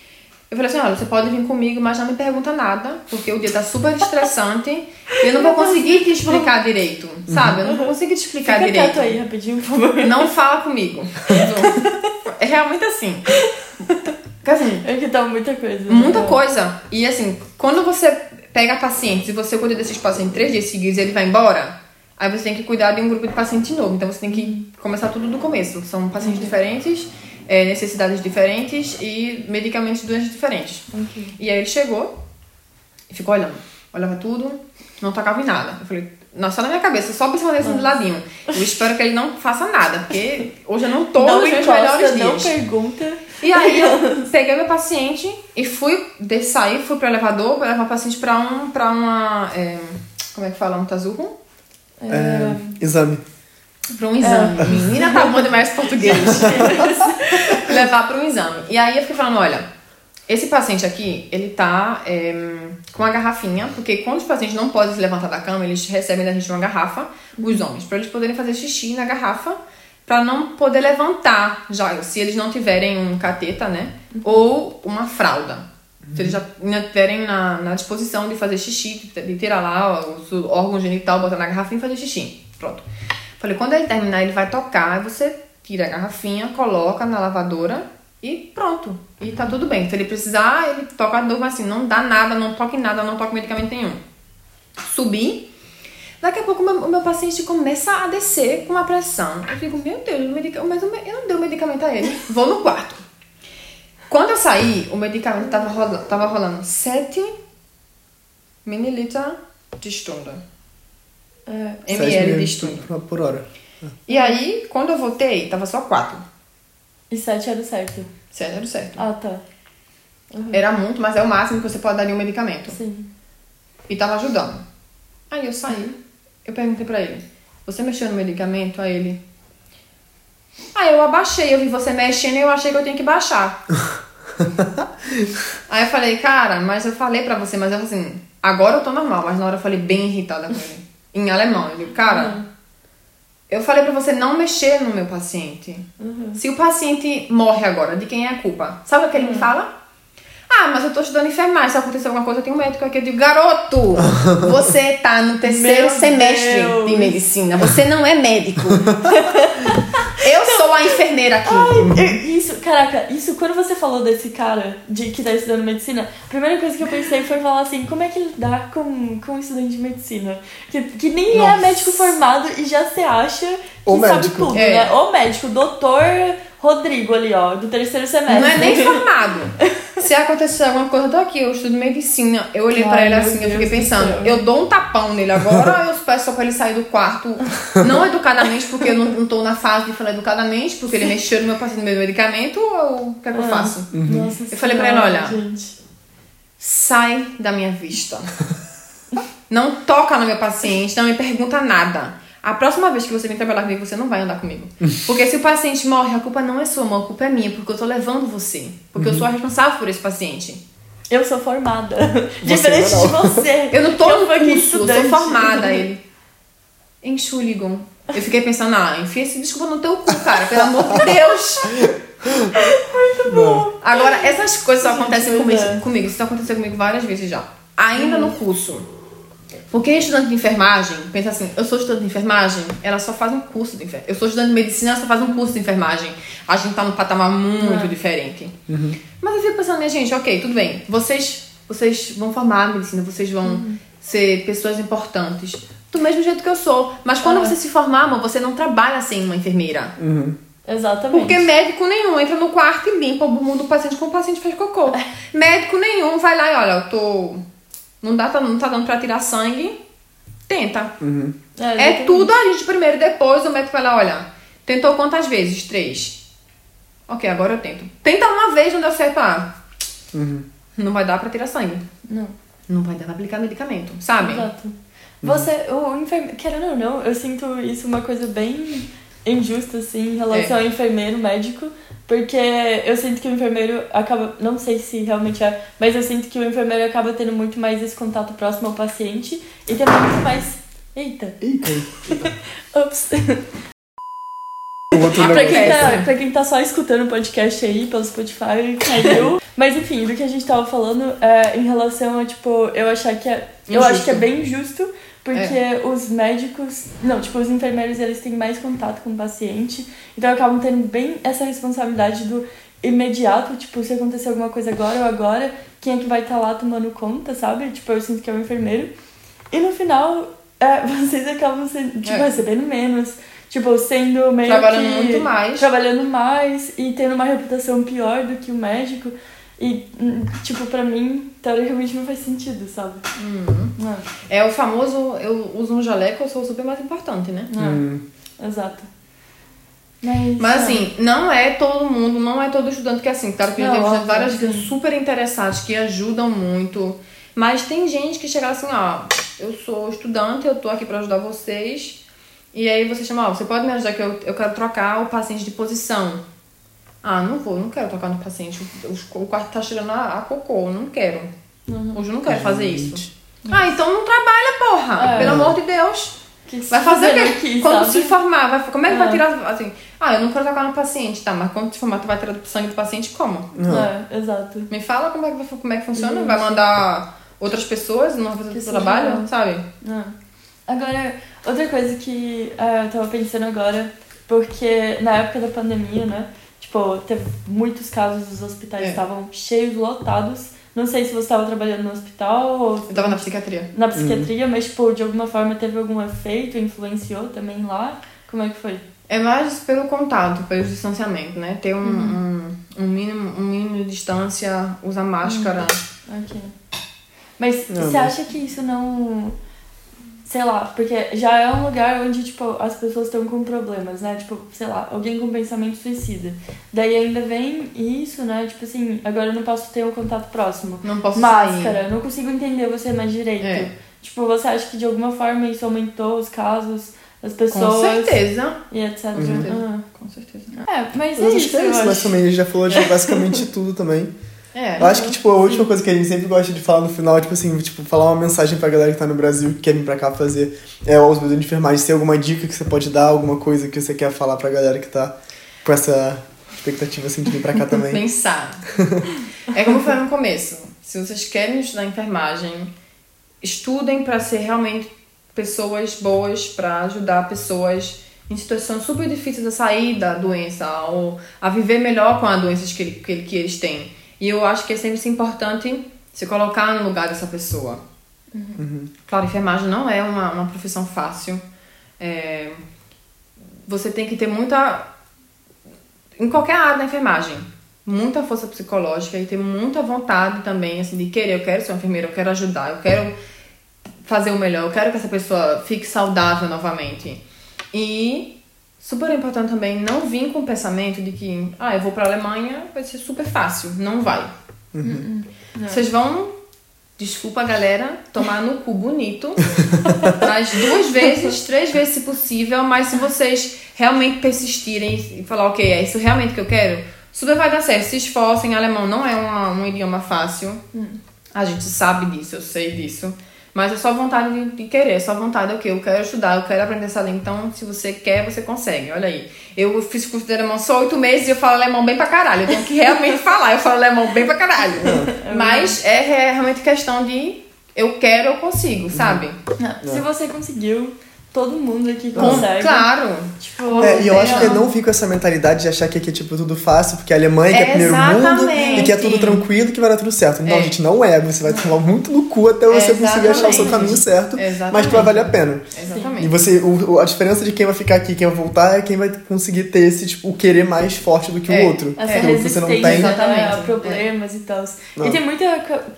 eu falei assim, olha, você pode vir comigo, mas não me pergunta nada, porque o dia tá super estressante e eu não vou conseguir te explicar direito, sabe? Eu não vou conseguir te explicar Fica direito. aí, rapidinho, por favor. Não fala comigo. É realmente assim. Assim, É que tá muita coisa. muita né? coisa. E assim, quando você pega pacientes e você cuida desses pacientes três dias seguidos e ele vai embora, aí você tem que cuidar de um grupo de paciente novo. Então você tem que começar tudo do começo. São pacientes diferentes, é, necessidades diferentes e medicamentos de doenças diferentes. Ok. E aí ele chegou e ficou olhando. olhava tudo, não tocava em nada. Eu falei, não, só na minha cabeça, só pensando nesse de ladinho. Eu espero que ele não faça nada, porque hoje eu não tô não nos meus encosta, melhores não dias. pergunta. E aí eu peguei meu paciente e fui de sair, fui pro elevador pra levar o paciente pra um pra uma é, como é que fala, um tazurro? É, exame. Pra um exame. Menina tá bom demais português. levar pra um exame. E aí eu fiquei falando, olha, esse paciente aqui, ele tá é, com uma garrafinha, porque quando os pacientes não podem se levantar da cama, eles recebem da gente uma garrafa, os homens, pra eles poderem fazer xixi na garrafa, pra não poder levantar, já se eles não tiverem um cateta, né? Ou uma fralda. Se eles já ainda tiverem na, na disposição de fazer xixi, de, tirar lá o, órgão genital, botar na garrafinha e fazer xixi. Pronto. Falei, quando ele terminar, ele vai tocar, aí você tira a garrafinha, coloca na lavadora e pronto. E tá tudo bem. Se ele precisar, ele toca a dor, mas assim, não dá nada, não toque nada, não toque medicamento nenhum. Subi. Daqui a pouco o meu, paciente começa a descer com uma pressão. Eu fico, meu Deus, medica- mas eu não dei o medicamento a ele. Vou no quarto. Quando eu saí, o medicamento tava rolando, tava rolando 7 mililitros de stunda. É, Sete ml de stunda. por, por hora. E aí, quando eu voltei, tava só 4. e sete era o certo. 7 era o certo. Ah, tá. Era muito, mas é o máximo que você pode dar em um medicamento. Sim. E tava ajudando. Aí eu saí, eu perguntei pra ele, você mexeu no medicamento? Aí ele. Aí eu abaixei, eu vi você mexendo e eu achei que eu tinha que baixar. Aí eu falei, cara, mas eu falei pra você, mas eu assim, agora eu tô normal, mas na hora eu falei bem irritada com ele. Em alemão. Eu digo, cara, eu falei pra você não mexer no meu paciente. Se o paciente morre agora, de quem é a culpa? Sabe o que ele me fala? Ah, mas eu tô estudando enfermagem. Se acontecer alguma coisa, eu tenho um médico aqui. Eu digo, garoto, você tá no terceiro Meu semestre Deus. de medicina. Você não é médico. eu sou a enfermeira aqui. Eu- Isso, caraca, isso quando você falou desse cara de que tá estudando medicina, a primeira coisa que eu pensei foi falar assim, como é que lidar com, com um estudante de medicina? Que, que nem é Nossa. médico formado e já se acha que Ou sabe médico. tudo, É. né? Ou médico, doutor Rodrigo ali, ó, do terceiro semestre. Não é nem formado. Se acontecer alguma coisa, eu tô aqui, eu estudo medicina. Eu olhei pra Ai, ele assim, eu fiquei Deus do pensando, eu dou um tapão nele agora ou eu peço só pra ele sair do quarto? Não educadamente, porque eu não, não tô na fase de falar educadamente, porque ele mexeu no meu paciente no meu medicamento, ou o que é que eu Ah. faço? Nossa Eu falei pra ele, Senhora, olha, gente. Sai da minha vista. Não toca no meu paciente, não me pergunta nada. A próxima vez que você vir trabalhar comigo, você não vai andar comigo. Porque se o paciente morre, a culpa não é sua, a culpa é minha, porque eu tô levando você. Porque eu sou a responsável por esse paciente. Eu sou formada. Você Diferente não. de você. Eu não tô Eu no aqui curso, eu sou formada. Ele. Entschuldigung. Eu fiquei pensando, ah, enfia esse desculpa no teu cu, cara, pelo amor de Deus. Não. Agora, essas coisas só acontecem comigo, é. comigo. Isso aconteceu comigo várias vezes já. Ainda no curso. Porque estudante de enfermagem, pensa assim, eu sou estudante de enfermagem, ela só faz um curso de enfermagem. Eu sou estudante de medicina, ela só faz um curso de enfermagem. A gente tá num patamar muito É. diferente. Mas eu fico pensando, minha gente, ok, tudo bem. Vocês, vocês vão formar a medicina, vocês vão ser pessoas importantes. Do mesmo jeito que eu sou. Mas quando É. você se formar, amor, você não trabalha sem uma enfermeira. Uhum. Exatamente. Porque médico nenhum entra no quarto e limpa o bumbum do paciente quando o paciente faz cocô. médico nenhum vai lá e olha, eu tô. Não, dá, tá- não tá dando pra tirar sangue. Tenta. Uhum. É, É tudo a gente primeiro, depois o médico vai lá, olha. Tentou quantas vezes? Três. Ok, agora eu tento. Tenta uma vez, não deu certo. Ah, Uhum. não vai dar pra tirar sangue. Não. Não vai dar pra aplicar medicamento, sabe? Exato. Você, o enfermeiro, querendo ou não, eu sinto isso uma coisa bem injusta, assim, em relação É. ao enfermeiro médico, porque eu sinto que o enfermeiro acaba, não sei se realmente é, mas eu sinto que o enfermeiro acaba tendo muito mais esse contato próximo ao paciente e tendo muito mais. Eita! Eita. Ups! O outro Ah, pra, quem Acontece. tá, pra quem tá só escutando o podcast aí pelo Spotify, caiu. Mas enfim, do que a gente tava falando é, em relação a, tipo, eu achar que é. Eu Injusto. acho que é bem injusto, porque os médicos. Não, tipo, os enfermeiros eles têm mais contato com o paciente. Então acabam tendo bem essa responsabilidade do imediato, tipo, se acontecer alguma coisa agora ou agora, quem é que vai estar lá tomando conta, sabe? Tipo, eu sinto que é o enfermeiro. E no final, é, vocês acabam sendo, tipo, É. recebendo menos. Tipo, sendo meio Trabalhando que- muito mais. Trabalhando mais e tendo uma reputação pior do que o médico. E, hum, tipo, pra mim, teoricamente não faz sentido, sabe? Não, É o famoso, eu uso um jaleco, eu sou super mais importante, né? não, Hum. exato. Mas, Mas é. assim, não é todo mundo, não é todo estudante que é assim. Claro que eu Não, tenho óbvio, várias sim. super interessantes que ajudam muito. Mas tem gente que chega assim, ó, eu sou estudante, eu tô aqui pra ajudar vocês. E aí você chama, ó, você pode me ajudar que eu, eu quero trocar o paciente de posição. Ah, não vou, não quero trocar no paciente. O, o quarto tá cheirando a, a cocô, não quero. Uhum. Hoje eu não quero fazer Gente. isso. Ah, então não trabalha, porra! É. Pelo amor de Deus! Que Vai fazer o quê? aqui, quando sabe? se formar, vai, como é que É. vai tirar, assim, ah, eu não quero tocar no paciente, tá, mas quando se formar, tu vai tirar o sangue do paciente como? Não. É, exato. Me fala como é que, vai- como é que funciona, Gente. vai mandar outras pessoas não fazer Que o trabalho, real. sabe? Ah. Agora, outra coisa que ah, eu tava pensando agora, porque na época da pandemia, né? Tipo, teve muitos casos, os hospitais É. estavam cheios, lotados. Não sei se você estava trabalhando no hospital ou Eu tava na psiquiatria. na psiquiatria, mas, tipo, de alguma forma teve algum efeito, influenciou também lá? Como é que foi? É mais pelo contato, pelo distanciamento, né? Ter um, Uhum. um, um mínimo, um mínimo de distância, usar máscara. Ok. Mas Não, você mas- acha que isso não. Sei lá, porque já é um lugar onde, tipo, as pessoas estão com problemas, né? Tipo, sei lá, alguém com pensamento suicida. Daí ainda vem isso, né? Tipo assim, agora eu não posso ter um contato próximo. Não posso Máscara, sair. eu não consigo entender você mais direito. É. Tipo, você acha que de alguma forma isso aumentou os casos das Com certeza. e etc. certeza. Com certeza. É, mas Eu é acho isso, que é eu isso, acho. mas também a gente já falou de basicamente tudo também. É. Eu acho que, tipo, a última coisa que a gente sempre gosta de falar no final, tipo assim, tipo, falar uma mensagem pra galera que tá no Brasil, que quer vir pra cá fazer é, o uso de enfermagem. Se tem alguma dica que você pode dar, alguma coisa que você quer falar pra galera que tá com essa expectativa, assim, de vir pra cá também. Pensar. é como eu falei no começo. Se vocês querem estudar enfermagem, estudem para ser realmente pessoas boas, para ajudar pessoas em situações super difíceis a sair da doença ou a viver melhor com as doenças que, que, que eles têm. E eu acho que é sempre importante se colocar no lugar dessa pessoa. Claro, enfermagem não é uma, uma profissão fácil. É, você tem que ter muita em qualquer área da enfermagem, muita força psicológica e ter muita vontade também, assim, de querer, eu quero ser uma enfermeira, eu quero ajudar, eu quero fazer o melhor, eu quero que essa pessoa fique saudável novamente. E super importante também não vir com o pensamento de que, ah, eu vou pra Alemanha, vai ser super fácil. Não vai. Vocês vão, desculpa galera, tomar no cu bonito, mas duas vezes, três vezes se possível, mas se vocês realmente persistirem e falar, ok, é isso realmente que eu quero, super vai dar certo. Se esforcem, alemão não é uma- um idioma fácil. A gente sabe disso, eu sei disso. Mas é só vontade de, de querer, é só vontade, ok, eu quero estudar, eu quero aprender essa língua. Então, se você quer, você consegue. Olha aí. Eu fiz curso de alemão só oito meses e eu falo alemão bem pra caralho. Eu tenho que realmente falar, eu falo alemão bem pra caralho. Mas é re- realmente questão de eu quero, eu consigo, sabe? Não, Se você conseguiu, todo mundo aqui Com- consegue. claro. Tipo, É, e eu acho que não- não fica essa mentalidade de achar que aqui é tipo tudo fácil, porque a Alemanha que é primeiro mundo Exatamente. e que é tudo tranquilo que vai dar tudo certo. Não, É. gente, não é. Você vai tomar muito no cu até você conseguir achar o seu Exatamente. caminho certo, mas Exatamente. pra valer a pena. Exatamente. E você, o, a diferença de quem vai ficar aqui e quem vai voltar é quem vai conseguir ter esse, tipo, o querer mais forte do que É. o outro. Essa Aquilo que você não resistência tem. Exatamente. problemas e tal. E tem muita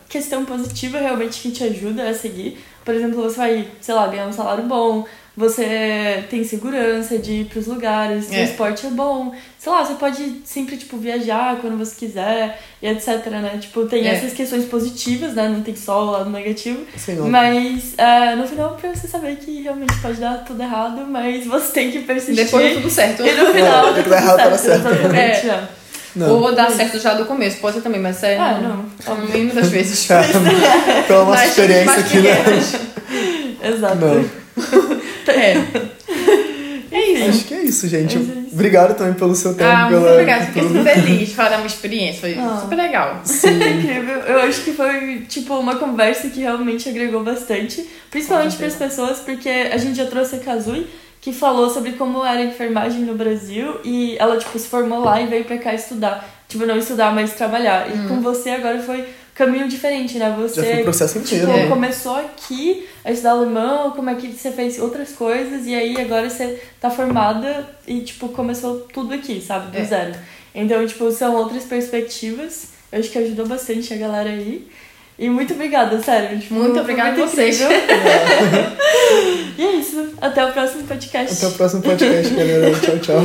questão positiva realmente que te ajuda a seguir. Por exemplo, você vai, sei lá, ganhar um salário bom, você tem segurança de ir pros lugares, É. transporte é bom. Sei lá, você pode sempre, tipo, viajar quando você quiser e etc, né? Tipo, tem É. essas questões positivas, né? Não tem só o lado negativo. Não. Mas é, no final, pra você saber que realmente pode dar tudo errado, mas você tem que persistir. Depois dá tudo certo. E no final, É, dá dá errado, tudo tá certo, certo. exatamente. É. é. Não. Ou dá certo já do começo, pode ser também, mas é Ah, não. no mínimo das vezes. Pela nossa Mas experiência aqui, né? pequenas. Exato. Não. É. É isso. Acho que é isso, gente. É isso. Obrigado também pelo seu tempo. Ah, muito pela, obrigada. Fiquei tudo. super feliz de falar da minha experiência. Foi Ah. super legal. Foi incrível. Eu acho que foi, tipo, uma conversa que realmente agregou bastante. Principalmente para as pessoas, porque a gente já trouxe a Kazui, que falou sobre como era a enfermagem no Brasil. E ela, tipo, se formou lá e veio pra cá estudar. Tipo, não estudar, mas trabalhar. E com você agora foi caminho diferente, né? Você Já foi o processo inteiro. Tipo, né? começou aqui a estudar alemão, como é que você fez outras coisas, e aí agora você tá formada e, tipo, começou tudo aqui, sabe? Do É. zero. Então, tipo, são outras perspectivas. Eu acho que ajudou bastante a galera aí. E muito obrigada, sério. Tipo, Muito obrigada a vocês. e é isso. Até o próximo podcast. Até o próximo podcast, galera. Tchau, tchau.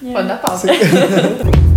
Yeah. Pode dar pausa.